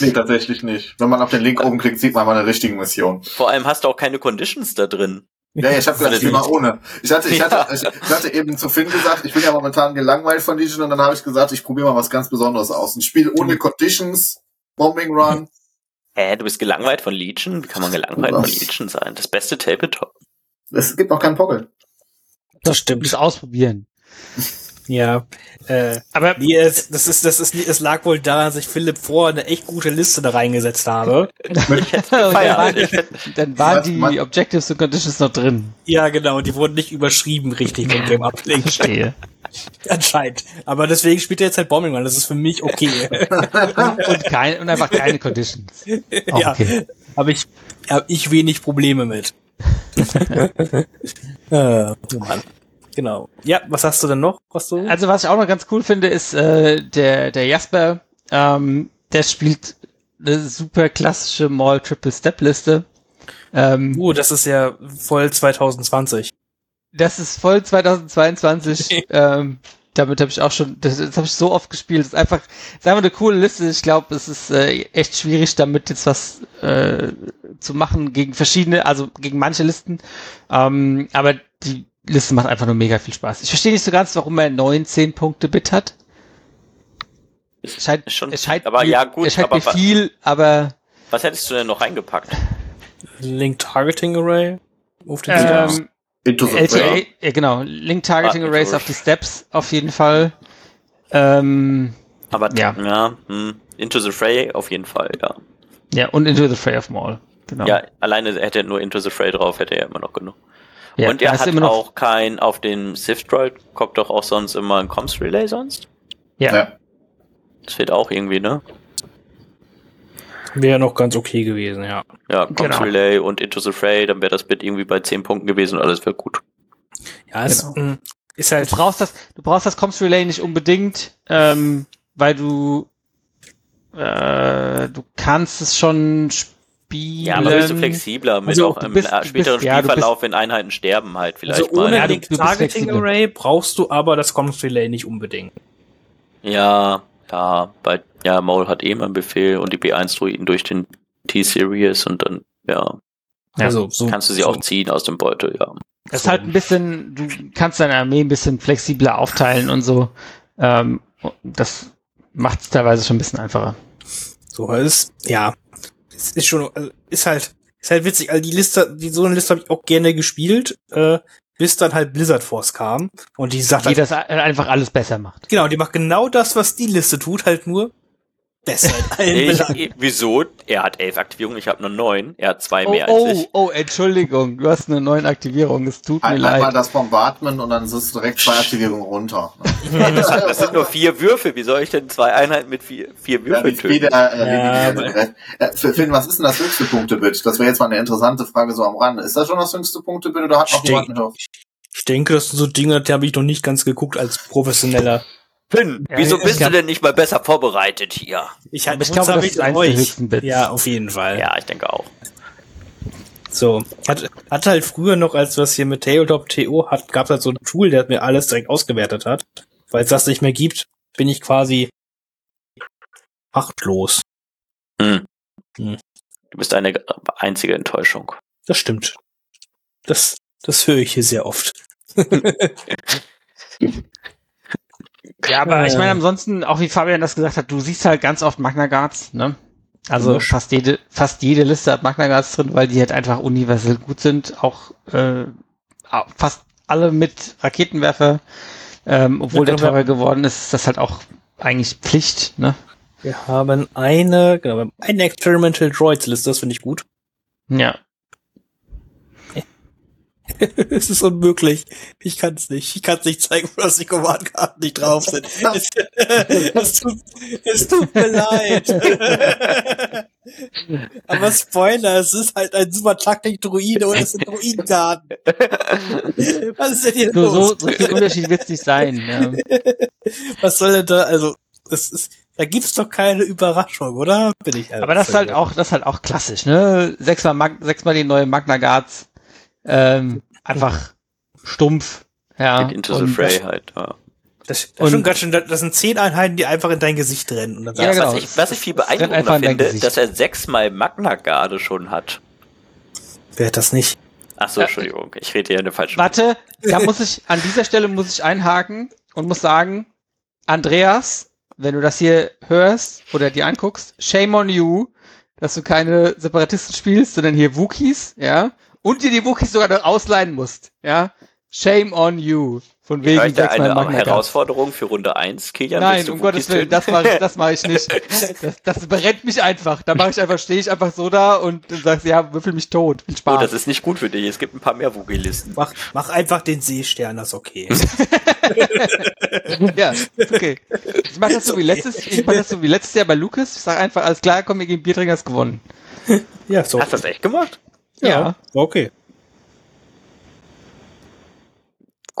nee, tatsächlich nicht. Wenn man auf den Link oben klickt, sieht man mal eine richtige Mission. Vor allem hast du auch keine Conditions da drin. Ja, ja, ich habe ich spiel mal ohne. Ich hatte, ich hatte, ich, ich hatte eben zu Finn gesagt, ich bin ja momentan gelangweilt von Legion und dann habe ich gesagt, ich probiere mal was ganz Besonderes aus. Ein Spiel ohne Conditions, Bombing Run. Hä, du bist gelangweilt von Legion? Wie kann man gelangweilt von Legion sein? Das beste Tabletop. Es gibt noch keinen Poggle. Das stimmt. Das ausprobieren. Ja. Äh, Aber nee, es, das ist, das ist, es lag wohl daran, dass ich Philipp vor eine echt gute Liste da reingesetzt habe. Dann, waren, dann waren die Objectives und Conditions noch drin. Ja, genau, die wurden nicht überschrieben richtig vom Game Uplink. Verstehe. Anscheinend. Aber deswegen spielt er jetzt halt Bombing Run, das ist für mich okay. Und, kein, und einfach keine Conditions. Auch ja, okay. habe ich, hab ich wenig Probleme mit. äh, oh Mann. Genau. Ja, was hast du denn noch? Was du? Also was ich auch noch ganz cool finde, ist äh, der, der Jasper, ähm, der spielt eine super klassische Mall Triple Step Liste. Ähm, Oh, das ist ja voll 2020. das ist voll 2022. ähm, damit habe ich auch schon, das, das habe ich so oft gespielt. Das ist einfach, das ist einfach eine coole Liste. Ich glaube, es ist äh, echt schwierig, damit jetzt was äh, zu machen gegen verschiedene, also gegen manche Listen. Ähm, aber die Liste macht einfach nur mega viel Spaß. Ich verstehe nicht so ganz, warum er 19 Punkte Bit hat. Es scheint, Ist schon es scheint aber mir, ja, gut, es scheint aber mir viel, aber Was hättest du denn noch reingepackt? Link Targeting Array. Auf den Steps. ähm, Into the LTA, ja genau, Link Targeting Ah, Arrays auf die Steps auf jeden Fall. Ähm, Aber Ja. ja hm, Into the Fray auf jeden Fall, ja. ja, und Into the Fray of Mall. Genau. Ja, alleine hätte er nur Into the Fray drauf, hätte er immer noch genug. Ja, Und er ist hat immer noch- auch kein, auf dem Sith Droid kommt doch auch sonst immer ein Comms Relay sonst. Ja. Ja. Das fehlt auch irgendwie, ne? Wäre noch ganz okay gewesen, ja. Ja, Comms Genau. Relay und Into the Fray, dann wäre das Bit irgendwie bei 10 Punkten gewesen und alles wäre gut. Ja, es Genau. ist Du halt. brauchst das, du brauchst das Comms Relay nicht unbedingt, ähm, weil du, äh, du kannst es schon spielen. Ja, aber bist du flexibler mit Also, auch du im bist- äh, späteren bist- ja, Spielverlauf, wenn Einheiten sterben halt vielleicht Also ohne mal. Ja, bist Targeting. Array brauchst du aber das Comms Relay nicht unbedingt. Ja, ja, bei, ja, Maul hat eh mal einen Befehl und die B1-Druiden durch den T-Series und dann, ja, Ja. Also so kannst du sie so. auch ziehen aus dem Beutel, ja. Es ist halt ein bisschen, du kannst deine Armee ein bisschen flexibler aufteilen und so. Ähm, das macht es teilweise schon ein bisschen einfacher. So ist ja, es ist schon also, ist halt ist halt witzig. Also die Liste, die so eine Liste habe ich auch gerne gespielt, äh, bis dann halt Blizzard Force kam und die sagt Die halt, das einfach alles besser macht. genau, die macht genau das, was die Liste tut, halt nur besser in allen Ich, ich, wieso? Er hat elf Aktivierungen, ich habe nur neun. Er hat zwei Oh, mehr als oh, ich. oh, Entschuldigung, du hast eine neue Aktivierung, es tut mir Ein, einmal leid. das Bombardment und dann ist es direkt zwei Aktivierungen runter. Das, das sind nur vier Würfel. Wie soll ich denn zwei Einheiten mit vier, vier Ja, Würfeln Speed, töten? äh, Ja, äh, äh, Finn, was ist denn das höchste Punktebit? Das wäre jetzt mal eine interessante Frage so am Rande. Ist das schon das höchste Punktebit oder hat noch jemand noch? Ich denke, das sind so Dinge, die habe ich noch nicht ganz geguckt als professioneller. Finn, Ja, wieso ich bist du denn nicht mal besser vorbereitet hier? Ich, Aber ich glaube, das ist Bits. Ja, auf jeden Fall. Ja, ich denke auch. So, hat, hat halt früher noch, als wir es hier mit Tabletop TO hat, gab es halt so ein Tool, der mir alles direkt ausgewertet hat. Weil es das nicht mehr gibt, bin ich quasi machtlos. Hm. Hm. Du bist eine einzige Enttäuschung. Das stimmt. Das, das höre ich hier sehr oft. Ja, aber ich meine, ansonsten, auch wie Fabian das gesagt hat, du siehst halt ganz oft Magna Guards, ne? Also Ja. fast jede, fast jede Liste hat Magna Guards drin, weil die halt einfach universell gut sind. Auch äh, fast alle mit Raketenwerfer. Ähm, obwohl der Mit Raketenwerfer. teurer geworden ist, ist das halt auch eigentlich Pflicht, ne? Wir haben eine, genau, wir haben eine Experimental Droids Liste, das finde ich gut. Ja. es ist unmöglich. Ich kann es nicht. Ich kann es nicht zeigen, dass die Command-Karten nicht drauf sind. es, es, tut, es tut mir leid. Aber Spoiler, es ist halt ein super Taktik-Druide und es sind Druidengarten. Was ist denn hier So, los? so, so viel Unterschied wird es nicht sein. Ja. Was soll denn da, also, das ist, da gibt's doch keine Überraschung, oder? Bin ich Aber das ist halt auch, das ist halt auch klassisch, ne? Sechsmal, Mag sechsmal die neue Magna Guards, ähm, einfach stumpf, ja. Get into the fray halt. Ja. Das, das, Und- schon ganz schön, das sind zehn Einheiten, die einfach in dein Gesicht rennen. Und dann Ja, genau. was, ich, was ich viel beeindruckender finde, dass er sechsmal Magna Garde schon hat. wer hat das nicht? Ach so. Entschuldigung, ich rede hier in der falschen. Warte, da muss ich, an dieser Stelle muss ich einhaken und muss sagen, Andreas, wenn du das hier hörst oder dir anguckst, shame on you, dass du keine Separatisten spielst, sondern hier Wookies, ja, und dir die Wookies sogar noch ausleihen musst, ja. Shame on you. Von wegen Heute sechsmal eine Magna. Herausforderung für Runde 1, Kilian. Nein, um Gottes Willen, das mache ich, das mache ich nicht. Das, das brennt mich einfach. Da mache ich einfach, stehe ich einfach so da und dann sagst, ja, würfel mich tot. Viel Oh, Spaß. das ist nicht gut für dich. Es gibt ein paar mehr Wookie-Listen. Mach, mach einfach den Seestern, das ist okay. ja, ist okay. Ich mache das so wie letztes, ich mache das so wie letztes Jahr bei Lukas. Ich sage einfach, alles klar, komm, wir gegen Biertrinkers gewonnen. ja, so. Hast du das echt gemacht? Ja. Okay.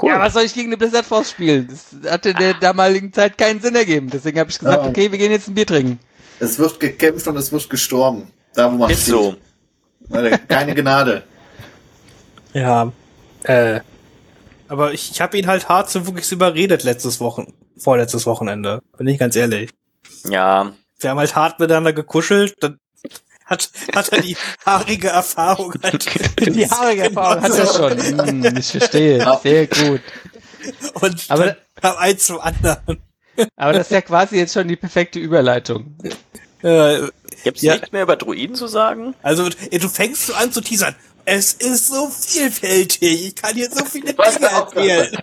Cool. Ja, was soll ich gegen eine Blizzard Force spielen? Das hatte in der damaligen Zeit keinen Sinn ergeben. Deswegen habe ich gesagt, Ja. okay, wir gehen jetzt ein Bier trinken. Es wird gekämpft und es wird gestorben. Da, wo man ist steht. so. Keine Gnade. Ja. Äh. Aber ich, ich habe ihn halt hart zu wirklich überredet letztes Wochen, vorletztes Wochenende. Bin ich ganz ehrlich. Ja, Wir haben halt hart miteinander gekuschelt, dann hat, hat er die haarige Erfahrung halt. Die haarige Erfahrung hat er schon. Hm, ich verstehe. Ja. Sehr gut. Und Aber- kam eins zum anderen. Aber das ist ja quasi jetzt schon die perfekte Überleitung. Äh, gibt's Ja. nichts mehr über Druiden zu sagen? also du fängst so an zu teasern. Es ist so vielfältig. Ich kann hier so viele Dinge erzählen.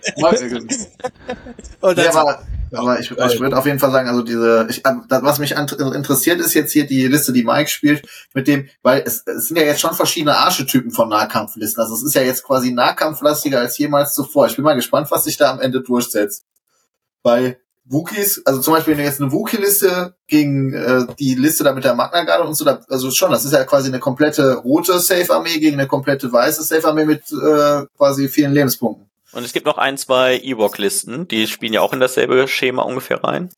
Und Ja, dann aber, aber ich, ich würde auf jeden Fall sagen, also diese, ich, das, was mich an, interessiert, ist jetzt hier die Liste, die Mike spielt, mit dem, weil es, es sind ja jetzt schon verschiedene Archetypen von Nahkampflisten. Also es ist ja jetzt quasi nahkampflastiger als jemals zuvor. Ich bin mal gespannt, was sich da am Ende durchsetzt. Bei Wookies, also zum Beispiel wenn du jetzt eine Wookie-Liste gegen äh, die Liste da mit der Magna Garde und so, da, also schon, das ist ja quasi eine komplette rote Safe-Armee gegen eine komplette weiße Safe-Armee mit äh, quasi vielen Lebenspunkten. Und es gibt noch ein, zwei Ewok-Listen, die spielen ja auch in dasselbe Schema ungefähr rein.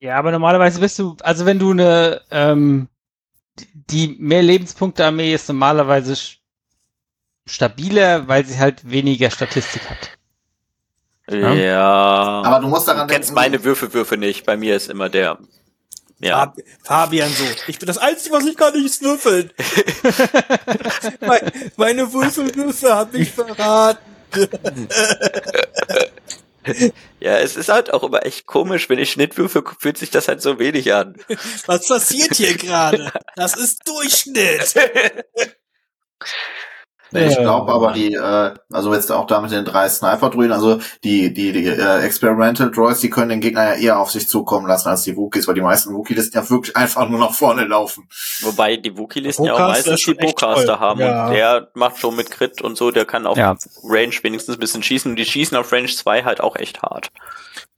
Ja, aber normalerweise bist du, also wenn du eine, ähm, die mehr Lebenspunkte Armee ist normalerweise stabiler, weil sie halt weniger Statistik hat. Ja. Ja. Aber du musst daran du kennst denken- meine Würfelwürfe nicht. Bei mir ist immer der. Ja. Fab Fabian so. Ich bin das Einzige, was ich kann, ist würfeln. Mein- Meine Würfelwürfe haben mich verraten. Ja, es ist halt auch immer echt komisch, wenn ich Schnittwürfe, fühlt sich das halt so wenig an. Was passiert hier gerade? Das ist Durchschnitt. Nee, ich Ja. glaube aber die, äh, also jetzt auch da mit den drei Sniper-Druiden, also die, die, die äh, Experimental Droids, die können den Gegner ja eher auf sich zukommen lassen als die Wookies, weil die meisten Wookie-Listen ja wirklich einfach nur nach vorne laufen. Wobei die Wookie-Listen ja auch meistens die Bowcaster haben Ja. und der macht schon mit Crit und so, der kann auf Ja. Range wenigstens ein bisschen schießen und die schießen auf Range 2 halt auch echt hart.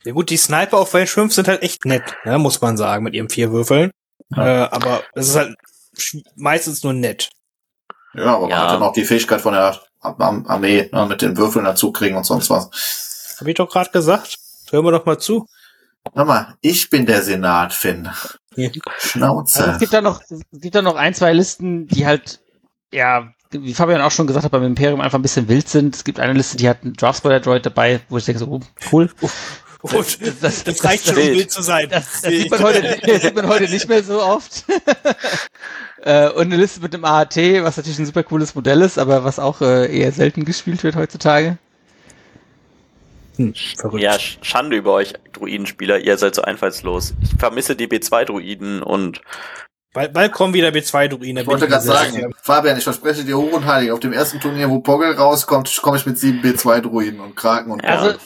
Ja gut, die Sniper auf Range 5 sind halt echt nett, ne, muss man sagen, mit ihren vier Würfeln. Äh, aber es ist halt meistens nur nett. Ja, aber Ja. man hat dann auch die Fähigkeit von der Ar- Ar- Armee, ne, mit den Würfeln dazu kriegen und sonst was. Hab ich doch gerade gesagt. Hören wir doch mal zu. Hör mal, ich bin der Senat, Finn. Ja. Also Schnauze. es gibt da noch, es gibt da noch ein, zwei Listen, die halt, ja, wie Fabian auch schon gesagt hat, beim Imperium einfach ein bisschen wild sind. Es gibt eine Liste, die hat einen Draft Spoiler Droid dabei, wo ich denke so, oh, cool. Und Das, das reicht schon, um wild. wild zu sein. Das, das, sieht man heute, das sieht man heute nicht mehr so oft. äh, und eine Liste mit dem AAT, was natürlich ein super cooles Modell ist, aber was auch äh, eher selten gespielt wird heutzutage. Hm, verrückt. Ja, Sch- Schande über euch Druidenspieler, ihr seid so einfallslos. Ich vermisse die B2-Druiden und Bald, bald kommen wieder B2-Druiden. Ich wollte gerade sagen, Fabian, ich verspreche dir hoch und heilig, auf dem ersten Turnier, wo Poggle rauskommt, komme ich mit sieben B2-Druiden und Kraken und Ja. Also,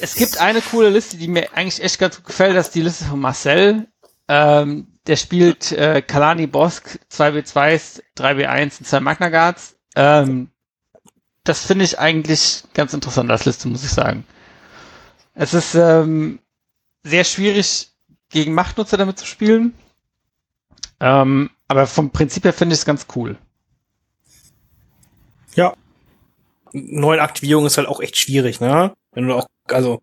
es gibt eine coole Liste, die mir eigentlich echt ganz gut gefällt, das ist die Liste von Marcel. Ähm, der spielt äh, Kalani Bosk, 2B2s, 3B1 und 2 Magna Guards. Ähm, das finde ich eigentlich ganz interessant als Liste, muss ich sagen. Es ist ähm, sehr schwierig, gegen Machtnutzer damit zu spielen. Ähm, aber vom Prinzip her finde ich es ganz cool. Neuen Aktivierung ist halt auch echt schwierig, ne? Wenn du auch, also,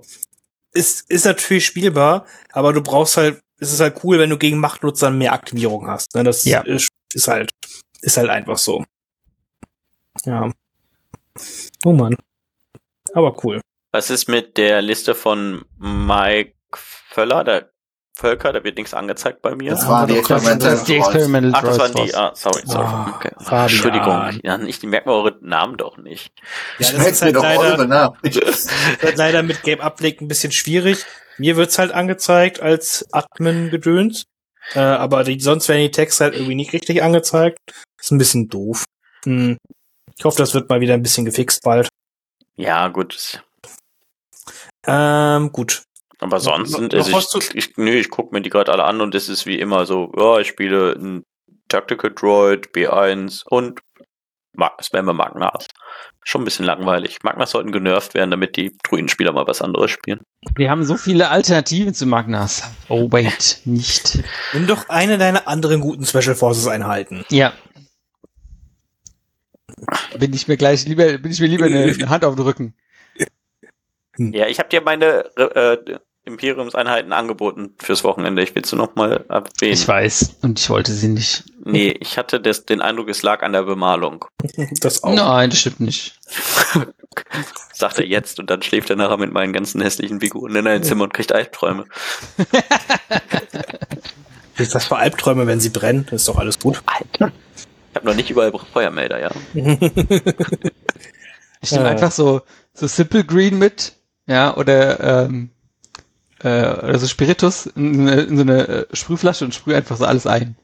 ist, ist natürlich spielbar, aber du brauchst halt, es ist halt cool, wenn du gegen Machtnutzer mehr Aktivierung hast, ne? Das Ja. ist, ist halt, ist halt einfach so. Ja. Oh Mann. Aber cool. Was ist mit der Liste von Mike Völler, der Völker, da wird nichts angezeigt bei mir. Das waren die aber trotzdem, Experimental Das die. Experimental Ach, das waren die, ah, sorry, sorry. Ah, okay. Fabian. Entschuldigung, ja, ich merke mir eure Namen doch nicht. Ja, das Schmeckt ist mir halt doch leider, eure Namen. ist halt leider mit Game Update ein bisschen schwierig. Mir wird's halt angezeigt als Admin-Gedöns. Äh, aber die, sonst werden die Texte halt irgendwie nicht richtig angezeigt. Ist ein bisschen doof. Hm. Ich hoffe, das wird mal wieder ein bisschen gefixt bald. Ja, gut. Ähm, gut. Aber sonst sind noch also ich, ich, nö, ich gucke mir die gerade alle an und es ist wie immer so, ja, ich spiele ein Tactical Droid, B1 und Mag Spammer Magnas. Schon ein bisschen langweilig. Magnas sollten genervt werden, damit die Druidenspieler mal was anderes spielen. Wir haben so viele Alternativen zu Magnas. Oh, wait, nicht. Nimm doch eine deiner anderen guten Special Forces Einheiten. Ja. Bin ich mir gleich lieber, bin ich mir lieber eine, eine Hand auf den Rücken. Ja, ich habe dir meine äh, Imperiumseinheiten angeboten fürs Wochenende. Ich will sie noch mal erwähnen. Ich weiß. Und ich wollte sie nicht. Nee, ich hatte das, den Eindruck, es lag an der Bemalung. Das auch. Nein, das stimmt nicht. Sagt er jetzt und dann schläft er nachher mit meinen ganzen hässlichen Figuren in ein Zimmer und kriegt Albträume. Ist das für Albträume, wenn sie brennen? Ist doch alles gut. Alter. Ich habe noch nicht überall Feuermelder, ja. Ich nehme Äh. einfach so, so Simple Green mit, ja, oder, ähm, äh, oder so Spiritus in, eine- in so eine äh, Sprühflasche und sprühe einfach so alles ein.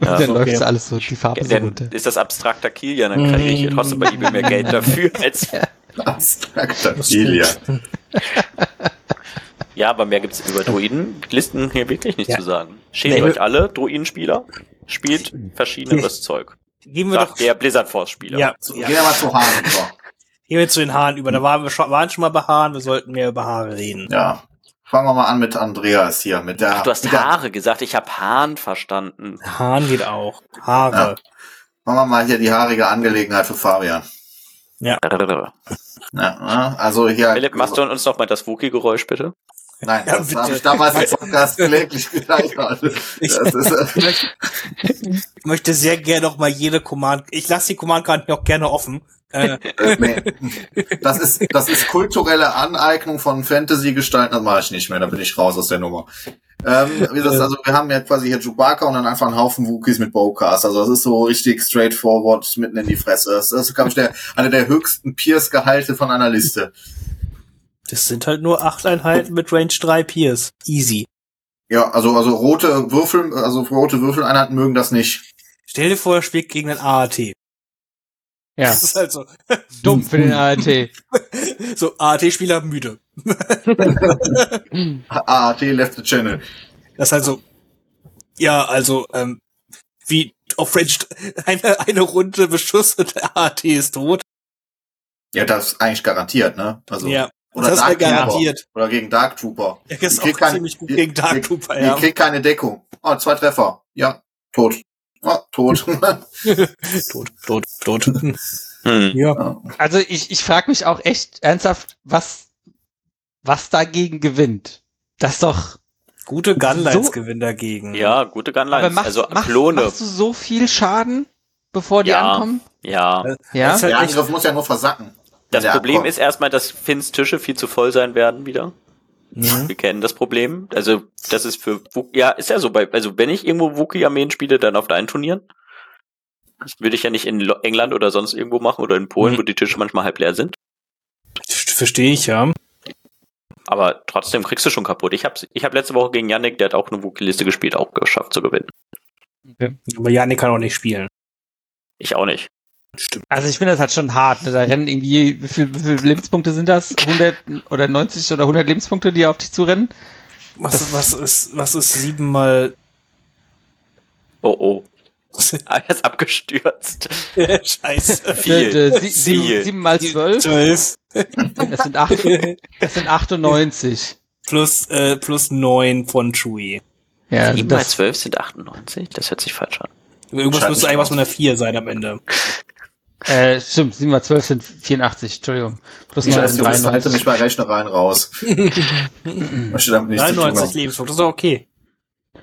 Und Ja, dann okay. läuft so alles so, die Farbe so runter. ist das abstrakter Kilian, dann kriege ich trotzdem bei eBay mehr Geld dafür als. Abstrakter Kilian. Ja, aber mehr gibt's über Druiden-Listen hier wirklich nicht Ja. zu sagen. Schämt Nee. euch alle, Druidenspieler. Spielt verschiedenes Zeug. Gehen wir Sagt doch, der Blizzard Force-Spieler. ja, So, ja. Gehen wir mal zu Hahn über. Gehen wir zu den Haaren über. Da waren wir schon, waren schon mal bei Haaren. Wir sollten mehr über Haare reden. Ja. Fangen wir mal an mit Andreas hier. Mit der, Ach, du hast mit der, Haare gesagt, ich habe Hahn verstanden. Haaren geht auch. Haare. Machen wir mal hier die haarige Angelegenheit für Fabian. Ja, ne? also hier. Philipp, machst du uns noch mal das Wookie-Geräusch, bitte? Nein, Ja, das habe ich damals im Podcast gezeigt. Also, Ich- möchte sehr gerne noch mal jede Command. Ich lasse die Command-Karten auch gerne offen. Äh, äh, nee. das ist das ist kulturelle Aneignung von Fantasy-Gestalten. Das mache ich nicht mehr. Da bin ich raus aus der Nummer. Ähm, wie das, also wir haben ja quasi hier Chewbacca und dann einfach einen Haufen Wookies mit Bowcast. Also das ist so richtig straightforward mitten in die Fresse. Das ist, glaube ich, der, einer der höchsten Pierce-Gehalte von einer Liste. Das sind halt nur acht Einheiten mit Range 3 Pierce. Easy. Ja, also also rote Würfel, also rote Würfeleinheiten mögen das nicht. Stell dir vor, er spielt gegen einen AAT. Ja, Das ist halt so. dumm für den ART. So, AAT-Spieler müde. AAT left the channel. Das ist halt so. Ja, also, ähm, wie auf Range eine, eine Runde Beschuss und der AAT ist tot. Ja, das ist eigentlich garantiert, ne? Also ja, oder das Dark wäre garantiert. Oder gegen Dark Trooper. Er ist Die auch keine- ziemlich gut die- gegen Dark die- Trooper, Die ja. kriegt keine Deckung. Oh, zwei Treffer. Ja, tot. Oh, tot. tot, tot, tot. Hm. ja. Also ich, ich frage mich auch echt ernsthaft, was, was dagegen gewinnt. Das ist doch, Gute Gunlines So- gewinnen dagegen. Ja, gute aber Gunlines. machst, also machst, Klone. machst du so viel Schaden, bevor die Ja. ankommen? Ja. Ja. Ist halt Der echt, Angriff muss ja nur versacken. Das der Problem ankommt. ist erstmal, dass Finns Tische viel zu voll sein werden wieder. Mhm. Wir kennen das Problem. Also, das ist für Wookie, ja, ist ja so bei, also wenn ich irgendwo Wookie-Armeen spiele, dann auf deinen Turnieren. Das würde ich ja nicht in Lo- England oder sonst irgendwo machen oder in Polen, Mhm. wo die Tische manchmal halb leer sind. Verstehe ich, ja. Aber trotzdem kriegst du schon kaputt. Ich habe ich hab letzte Woche gegen Yannick, der hat auch eine Wookie-Liste gespielt, auch geschafft zu gewinnen. Aber Janik kann auch nicht spielen. Ich auch nicht. Stimmt. Also ich finde das halt schon hart. Ne? Da rennen irgendwie, wie viel, wie viele Lebenspunkte sind das? 100 oder 90 oder 100 Lebenspunkte, die auf dich zurennen? Was, was ist, was ist sieben mal, Oh oh. Ah, er ist abgestürzt. Scheiße. Viel. Äh, sie, sieben, Viel. sieben mal zwölf, Zwölf. das sind, acht, das sind 98. plus, äh, plus neun von Chewie. Ja, 7 mal 12 sind 98? Das hört sich falsch an. Irgendwas müsste eigentlich was mit einer 4 sein am Ende. Äh, stimmt, 7 mal 12 sind 84, Entschuldigung. Plus Ich 9 als sind Jurist halte 93. mich bei Rechnereien raus. Möchte damit nichts zu tun 93 haben. Lebenspunkte, das ist doch okay.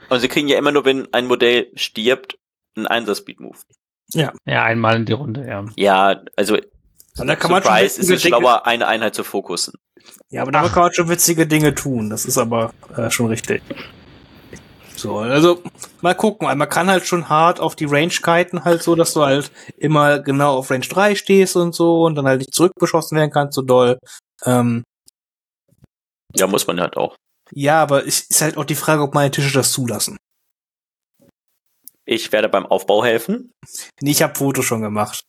Und sie kriegen ja immer nur, wenn ein Modell stirbt, einen Einser-Speed-Move. Ja, einmal in die Runde, ja. Ja, also Und da kann man schon Surprise ist es schlauer, eine Einheit zu fokussen. ja, aber damit kann man schon witzige Dinge tun. Das ist aber äh, schon richtig. So, also mal gucken. Man kann halt schon hart auf die Range kiten, halt so, dass du halt immer genau auf Range 3 stehst und so und dann halt nicht zurückbeschossen werden kannst, so doll. Ähm, Ja, muss man halt auch. ja, aber es ist halt auch die Frage, ob meine Tische das zulassen. Ich werde beim Aufbau helfen. Nee, ich habe Fotos schon gemacht.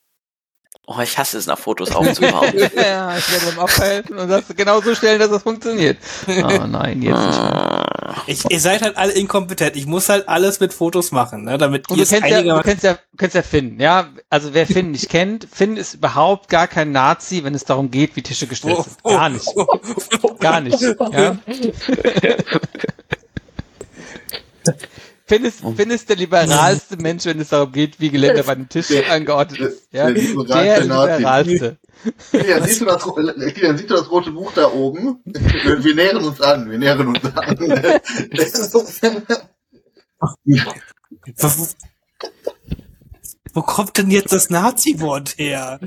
Oh, ich hasse es, nach Fotos aufzubauen. ja, ich werde beim Abhelfen und das genau so stellen, dass das funktioniert. Oh nein, jetzt nicht mehr. Ich, ihr seid halt alle inkompetent. Ich muss halt alles mit Fotos machen, ne, damit Und ihr du es kennst, ja, du einigermaßen kennst ja, du kennst ja Finn, ja? Also wer Finn nicht kennt, Finn ist überhaupt gar kein Nazi, wenn es darum geht, wie Tische gestellt Oh, sind. Gar nicht. Gar nicht. Ja? Finn ist, Finn ist der liberalste Mensch, wenn es darum geht, wie Geländer bei den Tischen angeordnet ist. Ja? der liberalste Kilian, siehst du das, Kilian, siehst du das rote Buch da oben? Wir, nähern uns an, wir nähern uns an. Wo, wo kommt denn jetzt das Nazi-Wort her?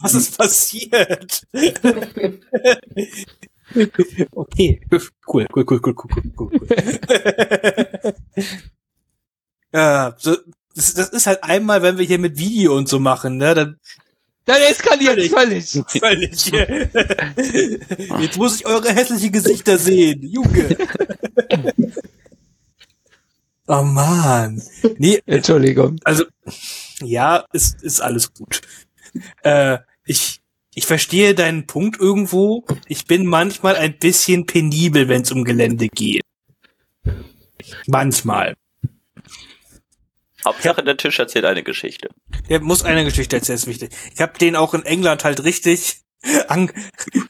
Was ist passiert? okay, cool, cool, cool, cool, cool, cool, cool. ja, so, das, das ist halt einmal, wenn wir hier mit Video und so machen, ne, dann Dann eskaliert völlig. völlig. Jetzt muss ich eure hässlichen Gesichter sehen, Junge. Oh man. Nee, Entschuldigung. also, ja, ist, ist alles gut. Äh, ich, ich verstehe deinen Punkt irgendwo. Ich bin manchmal ein bisschen penibel, wenn es um Gelände geht. Manchmal. Hauptsache, der Tisch erzählt eine Geschichte. Der muss eine Geschichte erzählen, ist wichtig. Ich habe den auch in England halt richtig, an,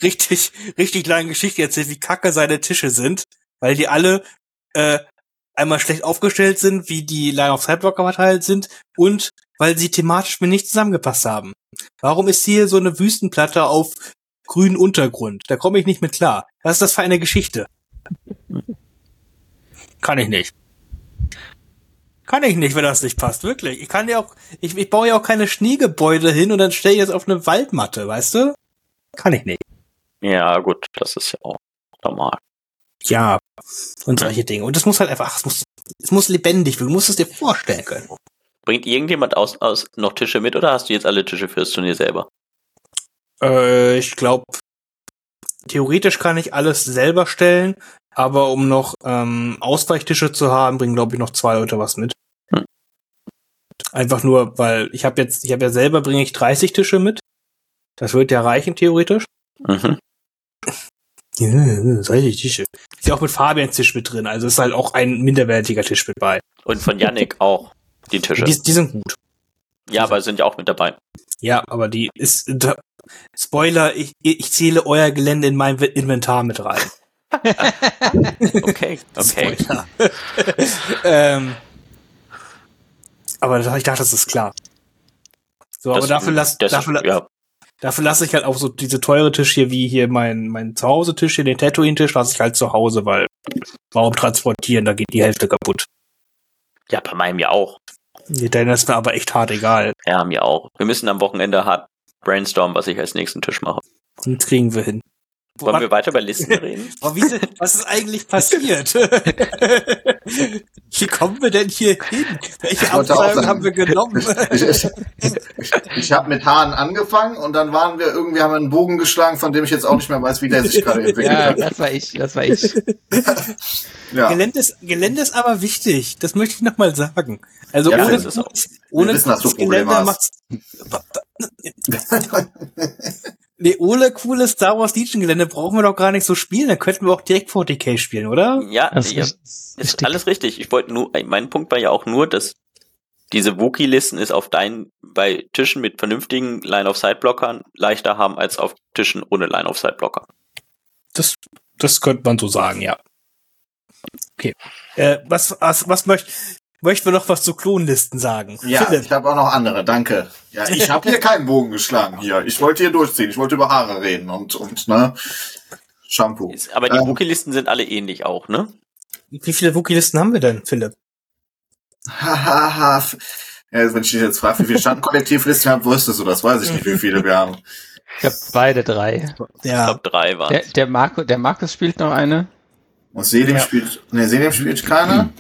richtig, richtig lange Geschichte erzählt, wie kacke seine Tische sind, weil die alle äh, einmal schlecht aufgestellt sind, wie die Line of Sideblocker verteilt sind und weil sie thematisch mir nicht zusammengepasst haben. Warum ist hier so eine Wüstenplatte auf grünen Untergrund? Da komme ich nicht mit klar. Was ist das für eine Geschichte? Kann ich nicht. Kann ich nicht, wenn das nicht passt, wirklich. Ich kann ja auch, ich, ich baue ja auch keine Schneegebäude hin und dann stelle ich jetzt auf eine Waldmatte, weißt du? Kann ich nicht. Ja, gut, das ist ja auch normal. Ja. Und solche Dinge. Und das muss halt einfach, ach, es muss, es muss lebendig. Du musst es dir vorstellen können. Bringt irgendjemand aus, aus noch Tische mit oder hast du jetzt alle Tische fürs Turnier selber? Äh, ich glaube, theoretisch kann ich alles selber stellen, aber um noch ähm, Ausweichtische zu haben, bringen glaube ich noch zwei Leute was mit. Hm. Einfach nur, weil ich habe jetzt, ich habe ja selber bringe ich 30 Tische mit. Das wird ja reichen theoretisch. Mhm. Ja, 30 Tische. Ist ja auch mit Fabians Tisch mit drin, also ist halt auch ein minderwertiger Tisch mit bei. Und von Yannick auch die Tische. Die, die sind gut. Ja, aber sind ja auch mit dabei. Ja, aber die ist da, Spoiler, ich, ich zähle euer Gelände in mein Inventar mit rein. Okay, okay. Ähm, aber ich dachte, das ist klar. So, aber Das- dafür lass, das- dafür, ja. dafür lasse ich halt auch so diese teure Tisch hier, wie hier mein, mein Zuhause-Tisch hier, den Tatooine-Tisch, lasse ich halt zu Hause, weil warum transportieren, da geht die Hälfte kaputt. Ja, bei meinem ja auch. Nee, Dann ist mir aber echt hart egal. Ja, mir auch. Wir müssen am Wochenende hart brainstormen, was ich als nächsten Tisch mache. Und kriegen wir hin. Wollen wir weiter über Listen reden? Oh, wie, ist- was ist eigentlich passiert? Wie kommen wir denn hier hin? Welche sagen. haben wir genommen? Ich, ich, ich, ich habe mit Haaren angefangen und dann waren wir irgendwie, haben wir einen Bogen geschlagen, von dem ich jetzt auch nicht mehr weiß, wie der sich gerade entwickelt Ja, hat. das war ich, das war ich. Ja. Gelände, ist, Gelände ist aber wichtig. Das möchte ich nochmal sagen. Also Ja, ohne, ohne Wir wissen, Gelände hast. macht's. Nee, ohne cooles Star Wars Legion Gelände brauchen wir doch gar nicht so spielen. Dann könnten wir auch direkt 40k spielen, oder? Ja, Das ja ist ist alles richtig. Ich wollte nur, mein Punkt war ja auch nur, dass diese Wookie-Listen ist auf deinen, bei Tischen mit vernünftigen Line-of-Sight-Blockern leichter haben als auf Tischen ohne Line-of-Sight-Blocker. Das, das könnte man so sagen, ja. Äh, was, was, was möcht, möchten wir noch was zu Klonlisten sagen? Ja, Philipp, ich habe auch noch andere, danke. Ja, ich habe hier keinen Bogen geschlagen hier. Ich wollte hier durchziehen. Ich wollte über Haare reden und, und ne, Shampoo. Aber die Ähm. Wookie-Listen sind alle ähnlich auch, ne? wie viele Wookie-Listen haben wir denn, Philipp? Hahaha. ja, wenn ich dich jetzt frage, wie viele Standkollektivlisten haben, wusstest du das? Weiß ich nicht, wie viele wir haben. Ich habe beide drei. Ich Ja, glaube, drei waren Der, der, Marco, der Markus spielt noch eine. Und Selim Ja. spielt, ne, Selim spielt keiner?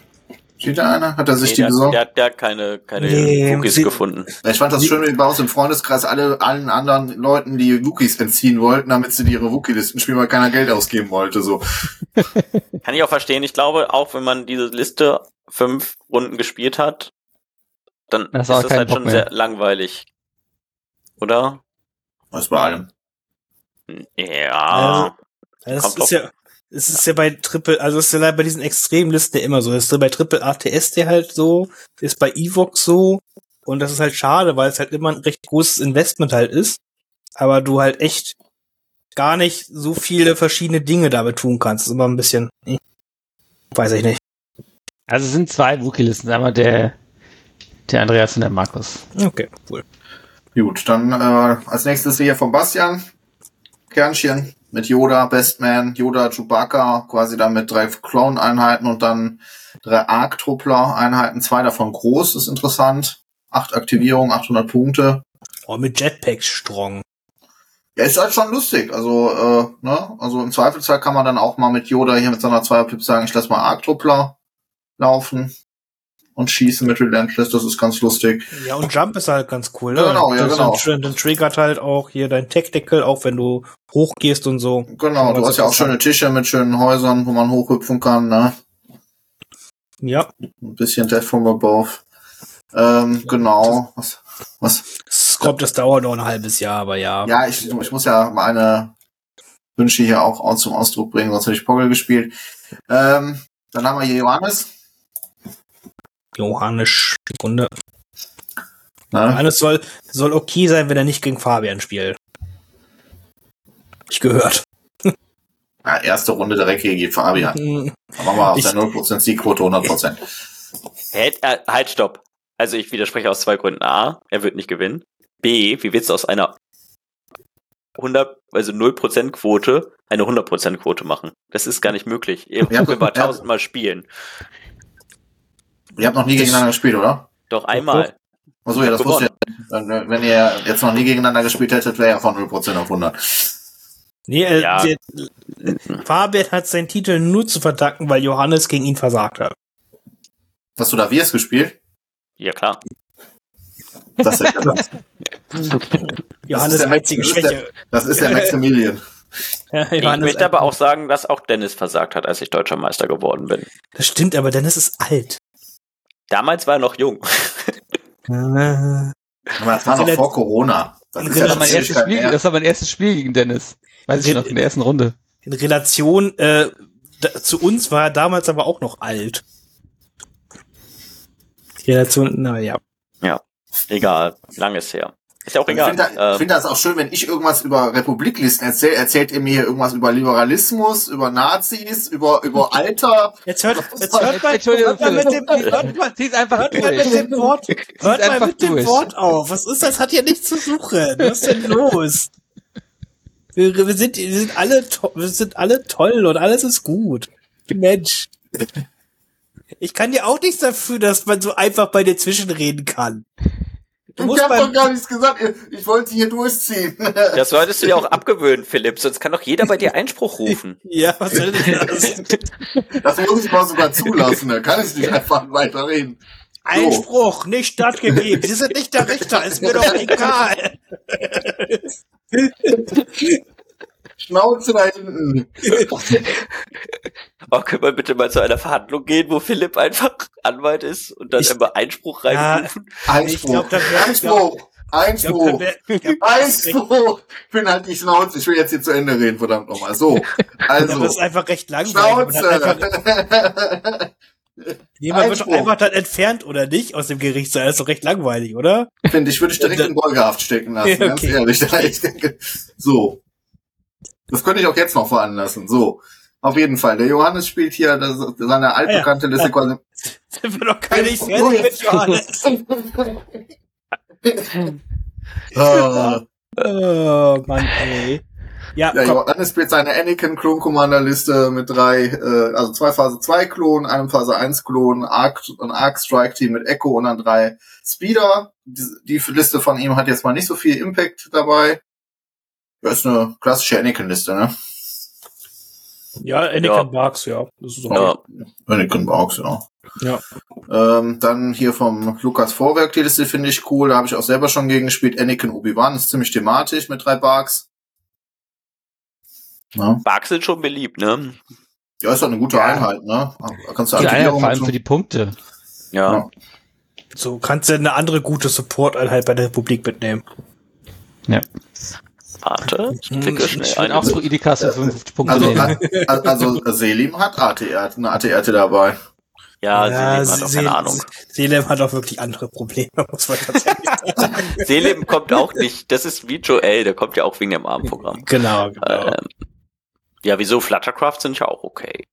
Spielt da einer? Hat er sich Nee, die der, besorgt? der, hat- der hat keine, keine Nee, Wookies sie- gefunden. Ich fand das schön, wie bei uns im Freundeskreis alle, allen anderen Leuten die Wookies entziehen wollten, damit sie ihre Wookie-Listen spielen, weil keiner Geld ausgeben wollte, so. Kann ich auch verstehen. Ich glaube, auch wenn man diese Liste fünf Runden gespielt hat, dann Das ist kein halt Bock schon mehr. sehr langweilig. Oder? Was bei allem. Ja. das kommt ist ja, es ist ja bei Triple, also es ist ja bei diesen Extremlisten ja immer so. Das ist bei Triple ATS der halt so, ist bei Evox so. Und das ist halt schade, weil es halt immer ein recht großes Investment halt ist. Aber du halt echt gar nicht so viele verschiedene Dinge damit tun kannst. Das ist immer ein bisschen, eh, weiß ich nicht. Also es sind zwei Wookie-Listen. Einmal der, der Andreas und der Markus. Okay, cool. Gut, dann äh, als nächstes hier von Bastian. Kernchen mit Yoda, Bestman, Yoda, Chewbacca, quasi dann mit drei Clone-Einheiten und dann drei Arc-Truppler-Einheiten, zwei davon groß, ist interessant. Acht Aktivierungen, 800 Punkte. Oh, mit Jetpacks strong. Ja, ist halt schon lustig. Also, äh, ne, also im Zweifelsfall kann man dann auch mal mit Yoda hier mit seiner Zweierpip sagen, ich lass mal Arc-Truppler laufen und schießen mit Relentless, das ist ganz lustig. Ja, und Jump ist halt ganz cool, ne? Genau, ja, Das- genau. Dann, dann triggert halt auch hier dein Tactical, auch wenn du hochgehst und so. Genau, du Also hast ja auch schöne Tische mit schönen Häusern, wo man hochhüpfen kann, ne? Ja, Ein bisschen Death from Above. Ähm, genau. Was, was? es kommt, das dauert noch ein halbes Jahr, aber ja. Ja, ich, ich muss ja meine Wünsche hier auch zum Ausdruck bringen, sonst hätte ich Poggle gespielt. Ähm, dann haben wir hier Johannes. Johannes, Sekunde. Ne? Johannes soll, soll okay sein, wenn er nicht gegen Fabian spielt. Ich gehört. Ja, erste Runde direkt gegen Fabian. Hm, machen wir auf Ich- der 0% Siegquote 100%. Halt, äh, halt, stopp. Also ich widerspreche aus zwei Gründen. A, er wird nicht gewinnen. B, wie willst du aus einer 100, also 0% Quote eine 100% Quote machen? Das ist gar nicht möglich. Ihr Ja, könnt mal tausendmal spielen. Ihr habt noch nie gegeneinander gespielt, oder? Doch einmal. Achso, ja, das wusste ich. Wenn, wenn ihr jetzt noch nie gegeneinander gespielt hättet, wäre ja von 0% auf 100. nee, äh, Ja. der, Fabian hat seinen Titel nur zu verdanken, weil Johannes gegen ihn versagt hat. Hast du da Wirs gespielt? Ja, klar. Das ist, das, Johannes der- einzige das ist der- Schwäche. das ist der Maximilian. Ja, Ich möchte aber auch sagen, dass auch Dennis versagt hat, als ich deutscher Meister geworden bin. Das stimmt, aber Dennis ist alt. Damals war er noch jung. Aber das war noch vor Corona. Das ist Das ja Das war schon mein erstes Ewigkeit Spiel, das war mein erstes Spiel gegen Dennis. Weiß ich noch, in der ersten Runde. In Relation äh, da, zu uns war er damals aber auch noch alt. Die Relation, naja. Egal, lang ist her. Ist ja auch Ich egal. finde da- ich Ähm, finde das auch schön, wenn ich irgendwas über Republiklisten erzähle, erzählt ihr mir hier irgendwas über Liberalismus, über Nazis, über, über Alter. Jetzt hört, jetzt hört mal, Entschuldigung, hört mal mit dem, hört mal, einfach hört mal mit dem Wort, hört mal mit dem. Wort auf. Was ist das? Hat ja nichts zu suchen. Was ist denn los? Wir, wir sind, wir sind alle, to wir sind alle toll und alles ist gut. Mensch. Ich kann dir auch nichts dafür, dass man so einfach bei dir zwischenreden kann. Du Ich musst hab doch gar nichts gesagt. Ich wollte hier durchziehen. das solltest du dir auch abgewöhnen, Philipp, sonst kann doch jeder bei dir Einspruch rufen. ja, was soll denn das? Das muss ich mal sogar zulassen. Da kann ich nicht einfach weiterreden. Einspruch, nicht stattgegeben. Sie sind nicht der Richter, ist mir doch egal. Schnauze da hinten. Oh, können wir bitte mal zu einer Verhandlung gehen, wo Philipp einfach Anwalt ist und dann Ich- immer Einspruch Ja, reinrufen? Einspruch. glaub, wär- Einspruch. Ich glaub, Einspruch. ich glaub, Einspruch. Ich bin halt die Schnauze. Ich will jetzt hier zu Ende reden, verdammt nochmal. So. Also. Das ist einfach recht langweilig. Einfach, Schnauze. jemand wird doch Einspruch. einfach dann entfernt oder nicht aus dem Gerichtssaal. Das ist doch recht langweilig, oder? Finde ich, würde ich direkt in Beugehaft stecken lassen, Ja, ganz okay. ehrlich. Ich denke, so. Das könnte ich auch jetzt noch veranlassen. So. Auf jeden Fall. Der Johannes spielt hier das, seine altbekannte Liste quasi. Sind wir doch gar nicht fertig mit Johannes. Ah. Oh, Mann, ey. Ja, Ja. Johannes spielt seine Anakin Klon Commander Liste mit drei, äh, also zwei Phase 2 Klonen, einem Phase 1 Klon, Arc, ein Arc Strike Team mit Echo und dann drei Speeder. Die, die Liste von ihm hat jetzt mal nicht so viel Impact dabei. Das ist eine klassische Anakin Liste, ne? Ja, Anakin Ja. Barks, ja. Das ist okay. Ja, Anakin ja. Ja. Ähm, dann hier vom Lukas Vorwerk, die Liste finde ich cool. Da habe ich auch selber schon gegen gespielt. Anakin Obi-Wan ist ziemlich thematisch mit drei Barks. Ja, Bugs sind schon beliebt, ne? ja ist doch eine gute Ja. Einheit, ne? Da kannst du Ja, ja, Aktivierung vor allem für die Punkte. Ja. Ja. So kannst du eine andere gute Support-Einheit bei der Republik mitnehmen. Warte, ich klicke Ich schnell Ich würde ein. auch so Idikas für 55 Punkte Also, also Selim hat ATR, eine ATR dabei. Ja, Selim hat auch Se- keine Ahnung. Selim hat auch wirklich andere Probleme, muss man tatsächlich sagen. Selim kommt auch nicht, das ist wie Joel, der kommt ja auch wegen dem Abendprogramm. genau, genau. Ähm, ja, wieso? Fluttercraft sind ja auch okay.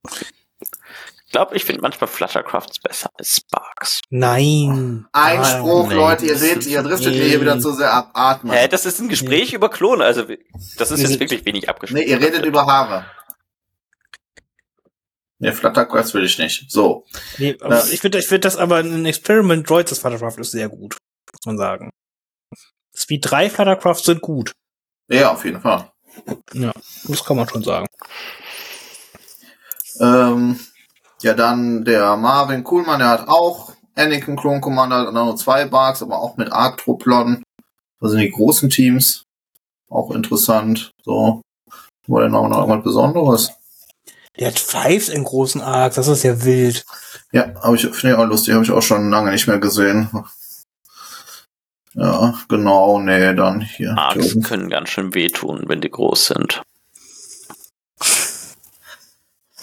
Ich glaube, ich finde manchmal Fluttercrafts besser als Sparks. Nein. Einspruch, Ah, Leute, ihr seht, ihr driftet Nee. hier wieder zu sehr ab. Atmen. Hä, das ist ein Gespräch über Klone, also das ist Wir jetzt wirklich wenig Nee, abgesprochen. ihr redet über Haare. Nee, Flutterquest will ich nicht. So. Nee, aber Ja. ich finde ich find das aber ein Experiment Droids das Fluttercraft ist sehr gut, muss man sagen. Speed 3 Fluttercrafts sind gut. Ja, auf jeden Fall. Das kann man schon sagen. Ähm, ja, dann der Marvin Kuhlmann, der hat auch Anakin Clone Commander, dann nur zwei Barks, aber auch mit Arctroplon. Das sind die großen Teams. Auch interessant. So. War denn noch noch irgendwas Besonderes? Der hat Fives in großen Arcs, das ist ja wild. Ja, habe ich, finde ich auch lustig, habe ich auch schon lange nicht mehr gesehen. Ja, genau, nee, dann hier. Arcs können ganz schön wehtun, wenn die groß sind.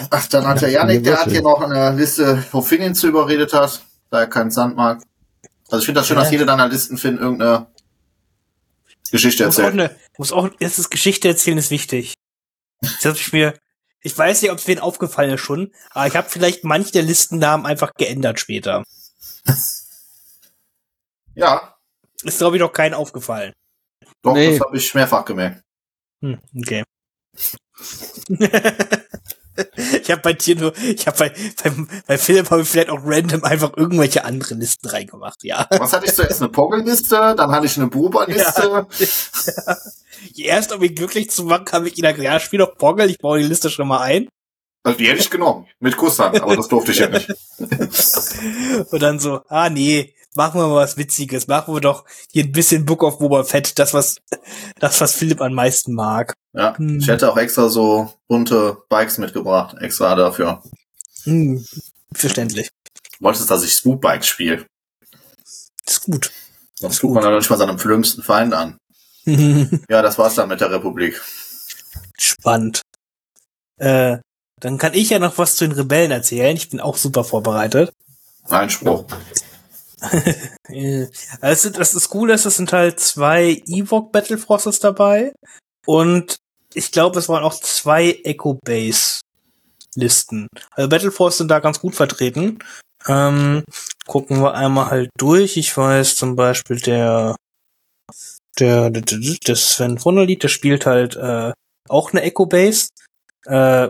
Ach, dann hat der Janik, der hat hier noch eine Liste, wo Finn ihn zu überredet hat, da er keinen Sand mag. Also ich finde das schön, Ja. dass jede deiner Listen Finn irgendeine Geschichte Muss auch, erzählt. eine, muss auch, das ist Geschichte erzählen ist wichtig. Das hab ich mir, ich weiß nicht, ob es wen aufgefallen ist schon, aber ich habe vielleicht manche der Listennamen einfach geändert später. Ja, Ist glaube ich noch keinen aufgefallen. doch, Nee. das habe ich mehrfach gemerkt. Hm, okay. ich habe bei dir nur, ich habe bei, bei, bei Philipp habe ich vielleicht auch random einfach irgendwelche anderen Listen reingemacht, ja. Was hatte ich zuerst? Eine Poggle-Liste, dann hatte ich eine Buber-Liste. Erst um ihn glücklich zu machen, habe ich ihn gesagt, ja, spiel doch Poggle, ich baue die Liste schon mal ein. Also die hätte ich genommen. Mit Kusshand, aber das durfte ich ja nicht. Und dann so, ah nee, machen wir mal was Witziges, machen wir doch hier ein bisschen Book of Boba Fett, das was, das was Philipp am meisten mag. Ja, Hm. ich hätte auch extra so bunte Bikes mitgebracht, extra dafür. Hm, verständlich. Du wolltest, dass ich Spook-Bikes spiele. Ist gut. Sonst guckt man dann nicht mal seinem schlimmsten Feind an. Ja, das war's dann mit der Republik. Spannend. Äh, dann kann ich ja noch was zu den Rebellen erzählen. Ich bin auch super vorbereitet. Einspruch. Äh, Also das ist cool, dass es sind halt zwei Ewok Battlefrostes dabei und ich glaube, es waren auch zwei Echo Base Listen. Also Battleforce sind da ganz gut vertreten. Ähm, gucken wir einmal halt durch. Ich weiß zum Beispiel der der der, der, der Sven Wunderlied, der spielt halt äh, auch eine Echo Base. Äh,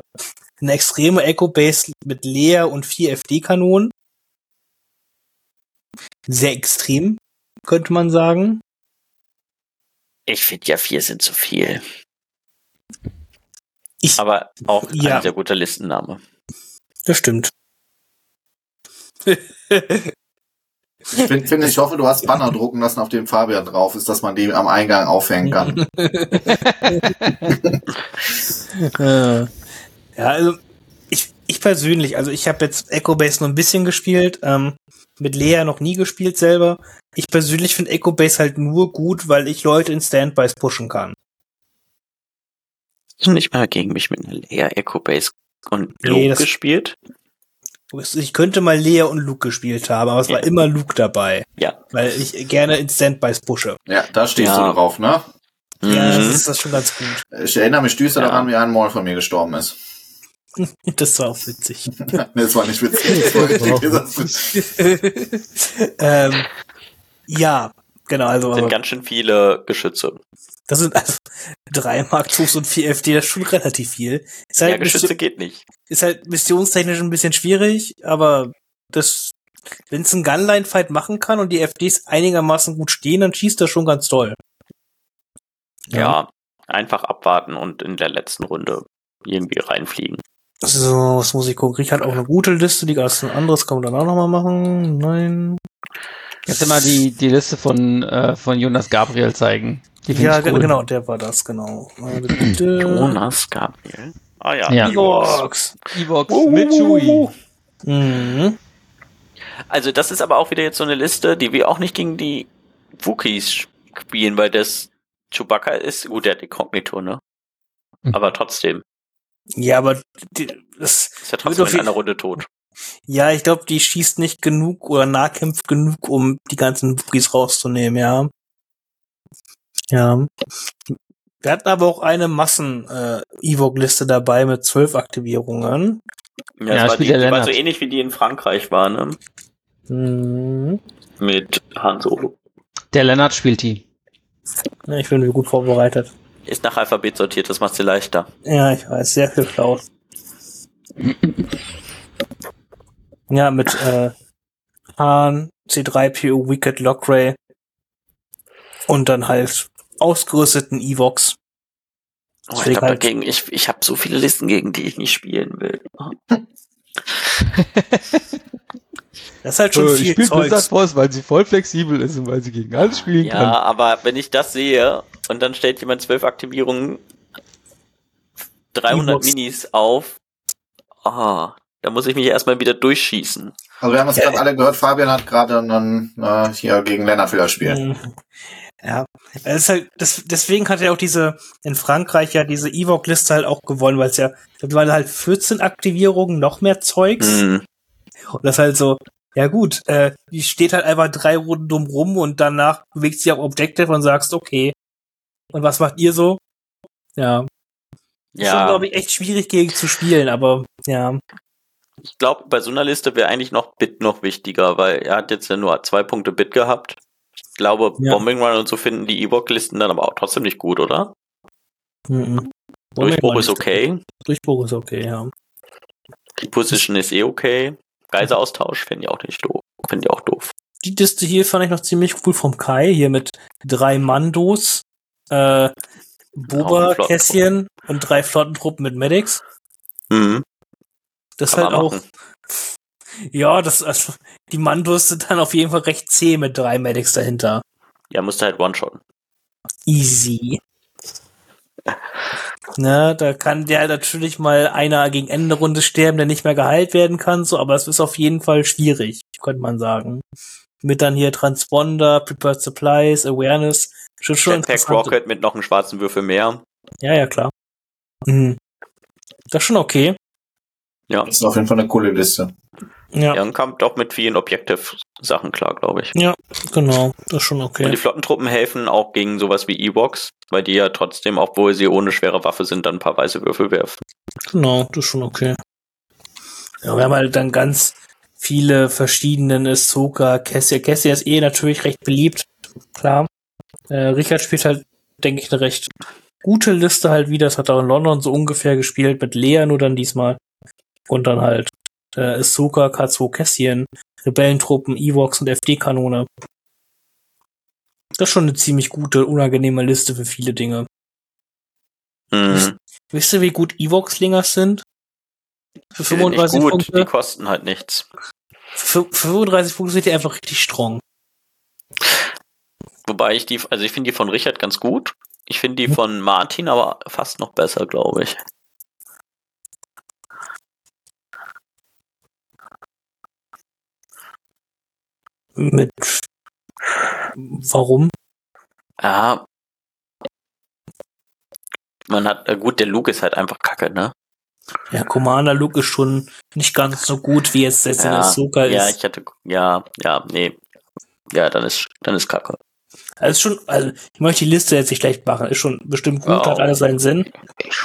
eine extreme Echo Base mit Leer und vier FD Kanonen sehr extrem, könnte man sagen. Ich finde ja vier sind zu viel. Ich, Aber auch Ja. ein sehr guter Listenname. das stimmt. Ich find, find, ich hoffe, du hast Banner drucken lassen, auf dem Fabian drauf ist, dass man die am Eingang aufhängen kann. Äh, ja, also ich, ich persönlich, also ich habe jetzt Echo Base nur ein bisschen gespielt, ähm, mit Lea noch nie gespielt selber. Ich persönlich finde Echo Base halt nur gut, weil ich Leute in Standbys pushen kann. Hast du nicht mal gegen mich mit einer Lea Echo Base und Nee, Luke das- gespielt? Ich könnte mal Lea und Luke gespielt haben, aber es war Ja. immer Luke dabei, Ja. weil ich gerne in Standbys pushe. Ja, da stehst Ja. du drauf, ne? Ja, das Mhm. ist das schon ganz gut. Ich erinnere mich düster Ja. daran, wie ein Maul von mir gestorben ist. Das war auch witzig. nee, das war nicht witzig. Das war richtig ähm, ja, genau, also Das sind aber ganz schön viele Geschütze. das sind also drei Mark II und vier FD, das ist schon relativ viel. Ist Ja, halt, Geschütze Mission, geht nicht. ist halt missionstechnisch ein bisschen schwierig, aber das, wenn es einen Gunline-Fight machen kann und die FDs einigermaßen gut stehen, dann schießt das schon ganz toll. Ja. einfach abwarten und in der letzten Runde irgendwie reinfliegen. So, was muss ich gucken? Richard hat auch eine gute Liste, die ganzen anderes kann man dann auch nochmal machen. Nein. Kannst du mal die, die Liste von, äh, von Jonas Gabriel zeigen? Ja, ich ge- cool. genau, der war das, genau. Jonas Gabriel. Ah ja, Ja. Ewoks. Evox mit Chewie. Mhm. Also das ist aber auch wieder jetzt so eine Liste, die wir auch nicht gegen die Wookies spielen, weil das Chewbacca ist, gut, der hat die Kognito, ne? Mhm. Aber trotzdem, Ja, aber die, das, ist ja trotzdem auf in einer Runde tot. ja, ich glaube, die schießt nicht genug oder nahkämpft genug, um die ganzen Wookies rauszunehmen, ja. Ja. Wir hatten aber auch eine Massen-Ewok-Liste dabei mit zwölf Aktivierungen. Ja, Ja, das war, spielt die, die war so ähnlich wie die in Frankreich war, ne? Mhm. Mit Han Solo. Der Lennart spielt die. Ja, ich bin gut vorbereitet. Ist nach Alphabet sortiert, das macht sie leichter. Ja, ich weiß, sehr viel schlau. ja, mit äh, Han, C3PO, Wicked, Lockray und dann halt ausgerüsteten Evox. Oh, ich halt- dagegen, ich, ich habe so viele Listen, gegen die ich nicht spielen will. Das ist halt schon viel Zeugs. Force, weil sie voll flexibel ist und weil sie gegen alles spielen Ja, aber wenn ich das sehe und dann stellt jemand zwölf Aktivierungen, 300 Evox. Minis auf, ah, da muss ich mich erstmal wieder durchschießen. Also wir haben jetzt gerade alle gehört, Fabian hat gerade einen äh, hier gegen Lennart wieder spielen. Mhm. Ja, es ist halt, das, deswegen hat er auch diese, in Frankreich ja diese Evoc-Liste halt auch gewonnen, weil es ja, da waren halt 14 Aktivierungen, noch mehr Zeugs. Hm. Und das ist halt so, ja gut, äh, die steht halt einfach drei Runden dumm rum und danach bewegt sich auf Objective und sagst, okay. Und was macht ihr so? Ja. Ist schon, Ja, glaube ich, echt schwierig gegen zu spielen, aber ja. ich glaube, bei so einer Liste wäre eigentlich noch Bit noch wichtiger, weil er hat jetzt ja nur zwei Punkte Bit gehabt. Ich glaube, Ja. Bombing Run und so finden die Ewok-Listen dann aber auch trotzdem nicht gut, oder? Mhm. Durchbruch ist okay. Durchbruch ist okay, ja. Die Position ist eh okay. Geiseraustausch finde ich auch nicht doof. Finde ich auch doof. Die Liste hier fand ich noch ziemlich cool vom Kai, hier mit drei Mandos, äh, Boba. Kässchen und drei Flottentruppen mit Medics. Mhm. Das Kann halt auch, machen. ja, das, also, die Mandos sind dann auf jeden Fall recht zäh mit drei Medics dahinter. Ja, musste halt One-Shotten. Easy. Ne, da kann der natürlich mal einer gegen Ende Runde sterben, der nicht mehr geheilt werden kann, so, aber es ist auf jeden Fall schwierig, könnte man sagen. Mit dann hier Transponder, Prepared Supplies, Awareness, schon schon Jetpack. Rocket mit noch einem schwarzen Würfel mehr. Ja, ja, klar. Mhm. Das ist schon okay. Ja. Das ist auf jeden Fall eine coole Liste. Ja, Ja, und kommt auch mit vielen Objective-Sachen klar, glaube ich. genau. Das ist schon Und okay. die Flottentruppen helfen auch gegen sowas wie Ewoks, weil die ja trotzdem, obwohl sie ohne schwere Waffe sind, dann ein paar weiße Würfel werfen. Genau, das ist schon okay. Ja, wir haben halt dann ganz viele verschiedene Ahsoka, Cassia. Cassia ist eh natürlich recht beliebt, klar. Äh, Richard spielt halt, denke ich, eine recht gute Liste halt wieder. Das hat er auch in London so ungefähr gespielt, mit Lea nur dann diesmal. Und dann halt äh, Ahsoka, K2 Cassian, Rebellentruppen, Evox und FD-Kanone. Das ist schon eine ziemlich gute, unangenehme Liste für viele Dinge. Mhm. Wisst ihr, wie gut Evox-Slingers sind? Für Die sind nicht 35 gut, Punkte? die kosten halt nichts. Für 35 Punkte sind die einfach richtig strong. Wobei ich die, also ich finde die von Richard ganz gut. Ich finde die von Martin aber fast noch besser, glaube ich. Mit warum? Ja. Man hat, äh, gut, der Luke ist halt einfach kacke, ne? Ja, Commander Luke ist schon nicht ganz so gut, wie es jetzt in Ja, Ahsoka ja, ist. ich hatte, ja, ja, nee. Ja, dann ist, dann ist kacke. Also ist schon, also ich möchte die Liste jetzt nicht schlecht machen, ist schon bestimmt gut, Oh. hat alles seinen Sinn,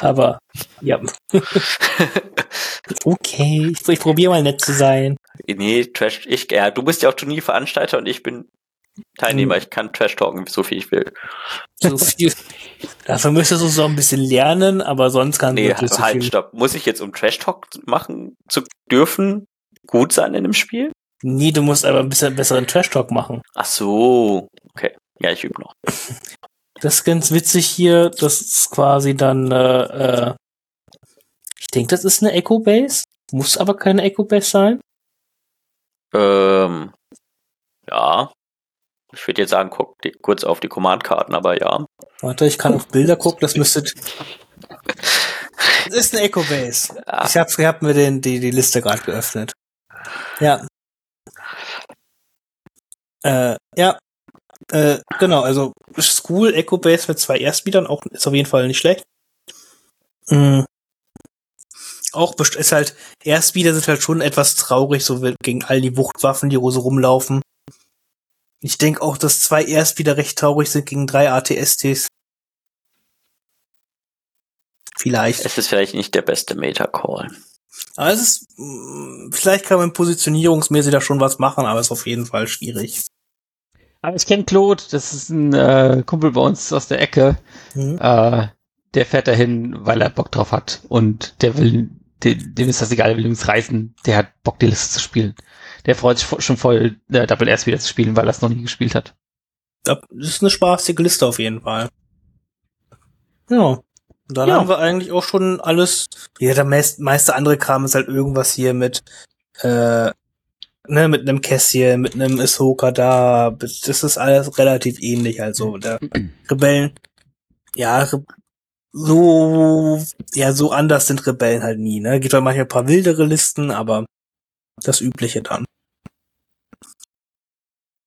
aber ja. okay, ich, ich probiere mal nett zu sein. nee, Trash, ich, ja, du bist ja auch Turnierveranstalter und ich bin Teilnehmer. Hm. Ich kann Trash talken, so viel ich will. So viel. Dafür müsstest du so ein bisschen lernen, aber sonst kann Nee, so halt, viel. stopp. Muss ich jetzt, um Trash Talk machen zu dürfen, gut sein in dem Spiel? Nee, du musst aber ein bisschen besseren Trash-Talk machen. Ach so, okay. Ja, ich übe noch. Das ist ganz witzig hier. Das ist quasi dann, äh, äh, ich denke, das ist eine Echo Base. Muss aber keine Echo Base sein. Ähm, ja. Ich würde jetzt sagen, guck die, kurz auf die Command-Karten, aber ja. Warte, ich kann auf Bilder gucken. Das müsste. Das ist eine Echo Base. Ah, Ich habe hab mir den, die, die Liste gerade geöffnet. Ja. Äh, ja. Äh, genau, also School Echo Base mit zwei Erstbietern auch ist auf jeden Fall nicht schlecht. Mhm. Auch ist halt, Erstbieter sind halt schon etwas traurig, so gegen all die Wuchtwaffen, die so rumlaufen. Ich denke auch, dass zwei Erstbieter recht traurig sind gegen drei ATSTs. Vielleicht. es ist vielleicht nicht der beste Meta-Call. Aber es ist, mh, vielleicht kann man positionierungsmäßig da schon was machen, aber es ist auf jeden Fall schwierig. Aber ich kenne Claude, das ist ein äh, Kumpel bei uns aus der Ecke. Mhm. Äh, der fährt dahin, weil er Bock drauf hat. Und der will, dem, dem ist das egal, der will übrigens reisen. Der hat Bock, die Liste zu spielen. Der freut sich schon voll, äh, Double S wieder zu spielen, weil er es noch nie gespielt hat. Das ist eine spaßige Liste auf jeden Fall. Ja. Und dann Ja. haben wir eigentlich auch schon alles. Ja, der meist, meiste andere Kram ist halt irgendwas hier mit, äh, ne, mit einem Kässchen, mit einem Ahsoka da. Das ist alles relativ ähnlich, also der Rebellen. Ja, so, ja, so anders sind Rebellen halt nie, ne? Gibt halt manchmal ein paar wildere Listen, aber das Übliche dann.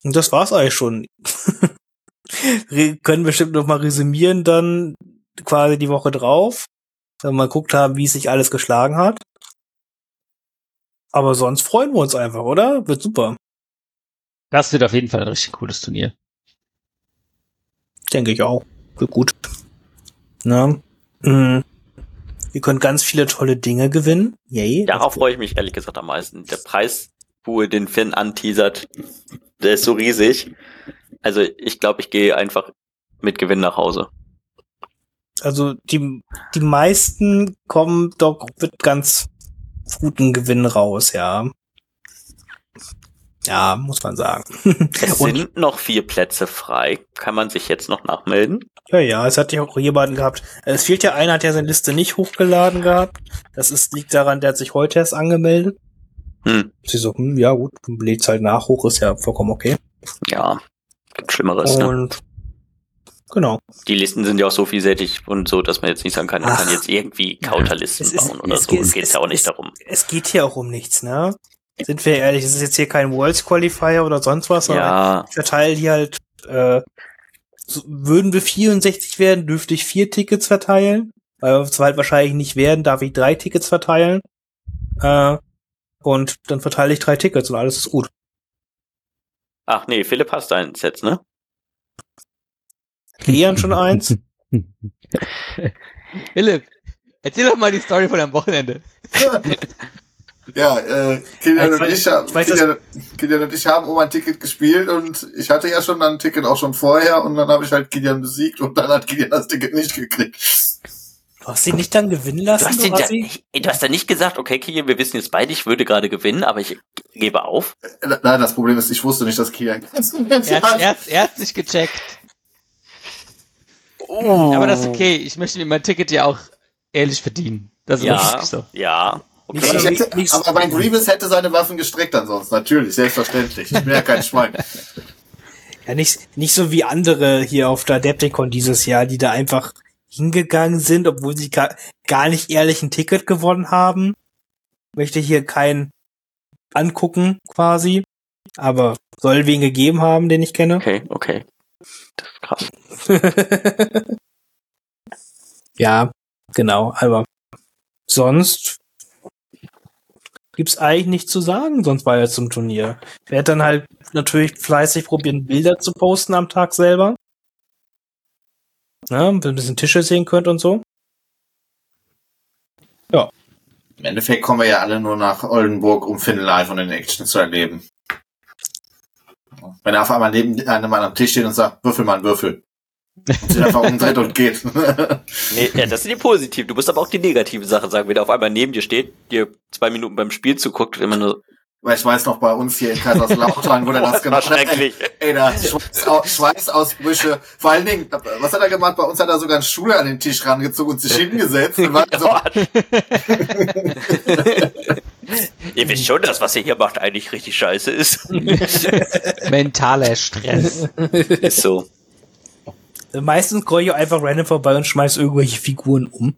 Und das war's eigentlich schon. Re- können bestimmt noch mal resümieren dann quasi die Woche drauf, wenn wir mal geguckt haben, wie es sich alles geschlagen hat. Aber sonst freuen wir uns einfach, oder? Wird super, Das wird auf jeden Fall ein richtig cooles Turnier. denke ich auch. Wird gut. Na, mm. Ihr könnt ganz viele tolle Dinge gewinnen. Yay. Darauf freue ich mich ehrlich gesagt am meisten. Der Preispool, den Finn anteasert, der ist so riesig. Also ich glaube, ich gehe einfach mit Gewinn nach Hause. Also die, die meisten kommen doch mit ganz guten Gewinn raus, ja. Ja, muss man sagen. Es Und- sind noch vier Plätze frei. Kann man sich jetzt noch nachmelden? Ja, ja, es hat ja auch jemanden gehabt. Es fehlt ja einer, hat ja seine Liste nicht hochgeladen gehabt. Das ist, liegt daran, der hat sich heute erst angemeldet. Hm, Sie so, hm, ja gut, lädt's halt nach, hoch ist ja vollkommen okay. ja, gibt Schlimmeres. Ne? Genau. Die Listen sind ja auch so vielseitig und so, dass man jetzt nicht sagen kann, man Ach. kann jetzt irgendwie Counterlisten ist- bauen oder es so. geht- Es geht ja auch nicht darum. Es geht hier auch um nichts, ne? Sind wir ehrlich, es ist jetzt hier kein Worlds Qualifier oder sonst was, sondern Ja, ich verteile hier halt, äh, so, würden wir 64 werden, dürfte ich vier Tickets verteilen. Weil wir halt wahrscheinlich nicht werden, darf ich drei Tickets verteilen. Äh, und dann verteile ich drei Tickets und alles ist gut. ach nee, Philipp hast eins jetzt, ne? Kilian schon eins. Philipp, erzähl doch mal die Story von deinem Wochenende. Ja, äh, Kilian Ich und ich, haben- ich weiß, Kilian, Kilian und ich haben um ein Ticket gespielt und ich hatte ja schon ein Ticket auch schon vorher und dann habe ich halt Kilian besiegt und dann hat Kilian das Ticket nicht gekriegt. Du hast ihn nicht dann gewinnen lassen, Du hast, du den, ja, Assi? du hast ja nicht gesagt, okay, Kilian, wir wissen jetzt beide, ich würde gerade gewinnen, aber ich gebe auf. Äh, Nein, das Problem ist, ich wusste nicht, dass Kilian. Er hat, er, hat, er hat nicht gecheckt. Aber das ist okay. Ich möchte mir mein Ticket ja auch ehrlich verdienen. Das ist Ja, richtig so. ja. Okay. Ich hätte, aber mein Grievous hätte seine Waffen gestreckt ansonsten. Natürlich, selbstverständlich. Ich bin ja kein Schwein. Ja, nicht, nicht so wie andere hier auf der Adepticon dieses Jahr, die da einfach hingegangen sind, obwohl sie gar, gar nicht ehrlich ein Ticket gewonnen haben. Möchte hier keinen angucken, quasi. Aber soll wen gegeben haben, den ich kenne. Okay, okay. Das ist krass. ja, genau, aber sonst gibt's eigentlich nichts zu sagen, sonst war ja zum Turnier. Ich werde dann halt natürlich fleißig probieren, Bilder zu posten am Tag selber. Ja, wenn ihr ein bisschen Tische sehen könnt und so. Im Endeffekt kommen wir ja alle nur nach Oldenburg, um Finn live und in Action zu erleben. Wenn er auf einmal neben einem Mann am Tisch steht und sagt, würfel mal einen Würfel. Und sich einfach umdreht und geht. Nee, ja, das sind die positiven. Du musst aber auch die negativen Sachen sagen. Wenn er auf einmal neben dir steht, dir zwei Minuten beim Spiel zuguckt, immer nur, Weil ich weiß noch bei uns hier in Kaiserslautern, wo der das gemacht hat. schrecklich. Ey, da Schweißau Schweißausbrüche. Vor allen Dingen, was hat er gemacht? Bei uns hat er sogar einen Stuhl an den Tisch rangezogen und sich hingesetzt und war so, ihr wisst schon, dass was ihr hier macht eigentlich richtig scheiße ist. Mentaler Stress. ist so. Meistens scroll ich einfach random vorbei und schmeiß irgendwelche Figuren um.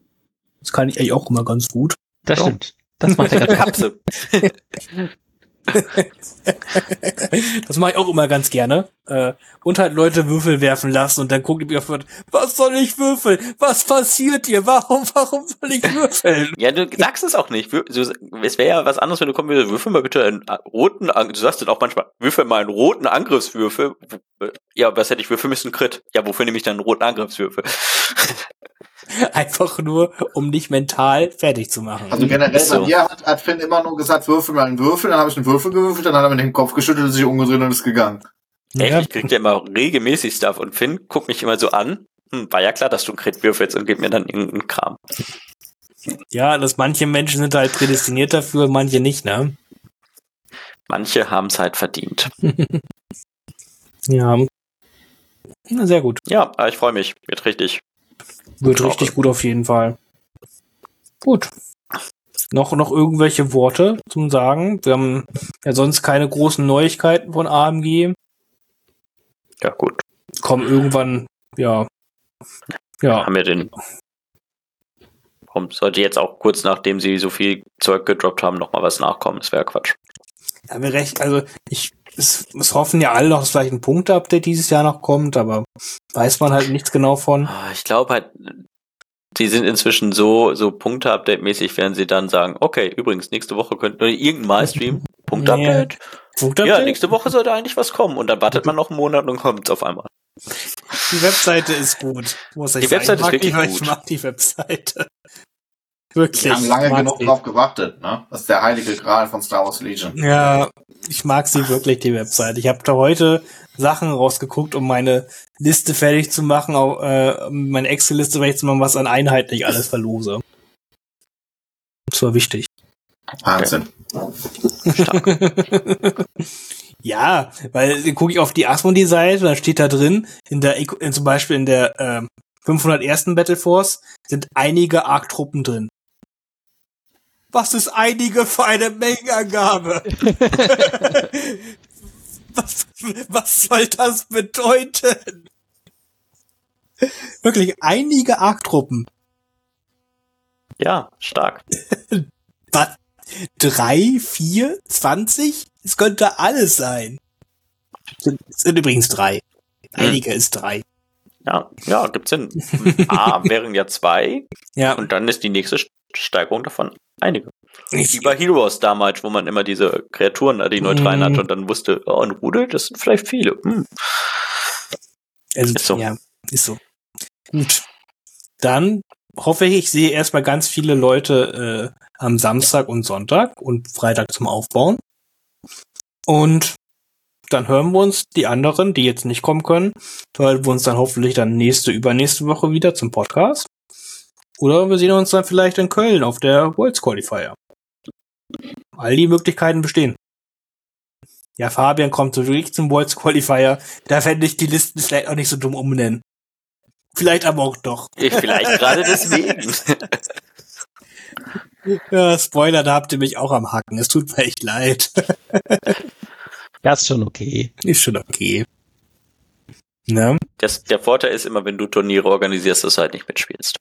Das kann ich eigentlich auch immer ganz gut. Das stimmt. Das macht er ganz Kapsel. Das mache ich auch immer ganz gerne. Äh, und halt Leute Würfel werfen lassen und dann gucken die mir auf, was soll ich würfeln? Was passiert hier? Warum, warum soll ich würfeln? Ja, du sagst es auch nicht. Es wäre ja was anderes, wenn du kommen würdest, würfel mal bitte einen äh, roten, An- du sagst dann auch manchmal, würfel mal einen roten Angriffswürfel. Ja, was hätte ich würfeln müssen? Crit. Ja, wofür nehme ich dann einen roten Angriffswürfel? Einfach nur, um dich mental fertig zu machen. Also generell Ist so. bei mir hat, hat Finn immer nur gesagt, würfel mal einen Würfel, dann habe ich einen Würfel gewürfelt, dann hat er mit dem Kopf geschüttelt und sich umgedreht und ist gegangen. Echt, ja, ich krieg ja immer regelmäßig Stuff und Finn guckt mich immer so an. Hm, war ja klar, dass du einen Crit würfelst und gibt mir dann irgendeinen Kram. ja, dass manche Menschen sind halt prädestiniert dafür, manche nicht, ne? Manche haben es halt verdient. Ja. Na, sehr gut. Ja, ich freue mich. Wird richtig. Wird richtig gut auf jeden Fall. Gut. Noch, noch irgendwelche Worte zum Sagen? Wir haben ja sonst keine großen Neuigkeiten von AMG. Ja, gut. Kommen irgendwann, ja. Ja. Haben wir den. Warum sollte jetzt auch kurz nachdem sie so viel Zeug gedroppt haben, nochmal was nachkommen? Das wäre Quatsch. Ja, wir recht, also ich, es, es hoffen ja alle noch, dass vielleicht ein Punkte-Update dieses Jahr noch kommt, aber weiß man halt nichts genau von. Ah, Ich glaube halt, die sind inzwischen so, so Punkte-Update-mäßig, werden sie dann sagen, okay, übrigens, nächste Woche könnt ihr irgendein Malstream, Punkte-Update. Punkte-Update? Ja, nächste Woche sollte eigentlich was kommen. Und dann wartet man noch einen Monat und kommt's auf einmal. Die Webseite ist gut. Muss ich Die sagen. Webseite ich mag ist wirklich die, gut. Ich mag die Webseite. Wirklich. Wir haben lange genug sie. drauf gewartet, ne? Das ist der heilige Gral von Star Wars Legion. Ja, ich mag sie wirklich, die Webseite. Ich habe da heute Sachen rausgeguckt, um meine Liste fertig zu machen, auch, äh, meine Excel-Liste fertig zu machen, was an Einheiten ich alles verlose. Das war wichtig. Wahnsinn. Ja, weil dann gucke ich auf die Asmodee-Seite, dann steht da drin, in der, Eco- in, zum Beispiel in der ähm, 501. Battle Force sind einige Arc-Truppen drin. Was ist einige für eine Mengenangabe? was, was soll das bedeuten? Wirklich, einige Arc-Truppen. Ja, stark. Was? Drei, vier, zwanzig? Es könnte alles sein. Sind, sind übrigens drei. Einige ist drei. Ja, ja, gibt's Sinn. A wären ja zwei Ja, und dann ist die nächste Steigerung davon einige. ich, Wie bei Heroes damals, wo man immer diese Kreaturen, die neutral Mhm. hatte und dann wusste, oh, ein Rudel, das sind vielleicht viele. Hm. also, ist so. ja, ist so. Gut. Dann hoffe ich, ich sehe erstmal ganz viele Leute äh, am Samstag und Sonntag und Freitag zum Aufbauen. Und dann hören wir uns die anderen, die jetzt nicht kommen können, hören wir uns dann hoffentlich dann nächste, übernächste Woche wieder zum Podcast. Oder wir sehen uns dann vielleicht in Köln auf der Worlds Qualifier. All die Möglichkeiten bestehen. Ja, Fabian kommt so wirklich zum Worlds Qualifier. Da fände ich die Listen vielleicht auch nicht so dumm umnennen. Vielleicht aber auch doch. Ich vielleicht gerade deswegen. Ja, Spoiler, da habt ihr mich auch am Hacken. Es tut mir echt leid. Das ist schon okay. Ist schon okay. Ne? Das, der Vorteil ist immer, wenn du Turniere organisierst, dass du halt nicht mitspielst.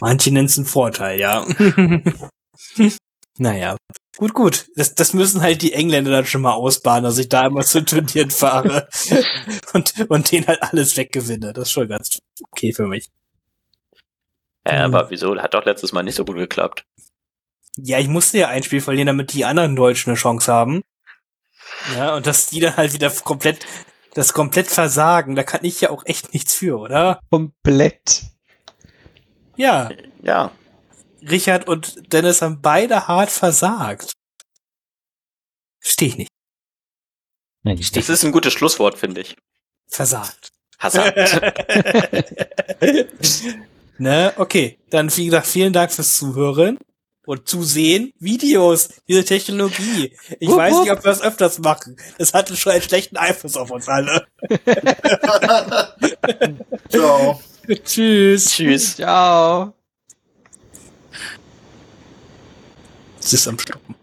Manche nennen es einen Vorteil, ja. naja. Gut, gut. Das, das müssen halt die Engländer dann schon mal ausbaden, dass ich da immer zu Turnieren fahre und, und denen halt alles weggewinne. Das ist schon ganz okay für mich. Äh, aber wieso? Hat doch letztes Mal nicht so gut geklappt. Ja, ich musste ja ein Spiel verlieren, damit die anderen Deutschen eine Chance haben. Ja, und dass die dann halt wieder komplett, das komplett versagen, da kann ich ja auch echt nichts für, oder? Komplett. Ja, Ja. Richard und Dennis haben beide hart versagt. Steh ich nicht. Nein, Das ist ein gutes Schlusswort, finde ich. Versagt. Hazard. ne, okay. Dann, wie gesagt, vielen Dank fürs Zuhören und Zusehen. Videos, diese Technologie. Ich Wupp, weiß nicht, ob wir das öfters machen. Das hatte schon einen schlechten Einfluss auf uns alle. Ciao. Tschüss. Tschüss. Ciao. Es ist am Stoppen.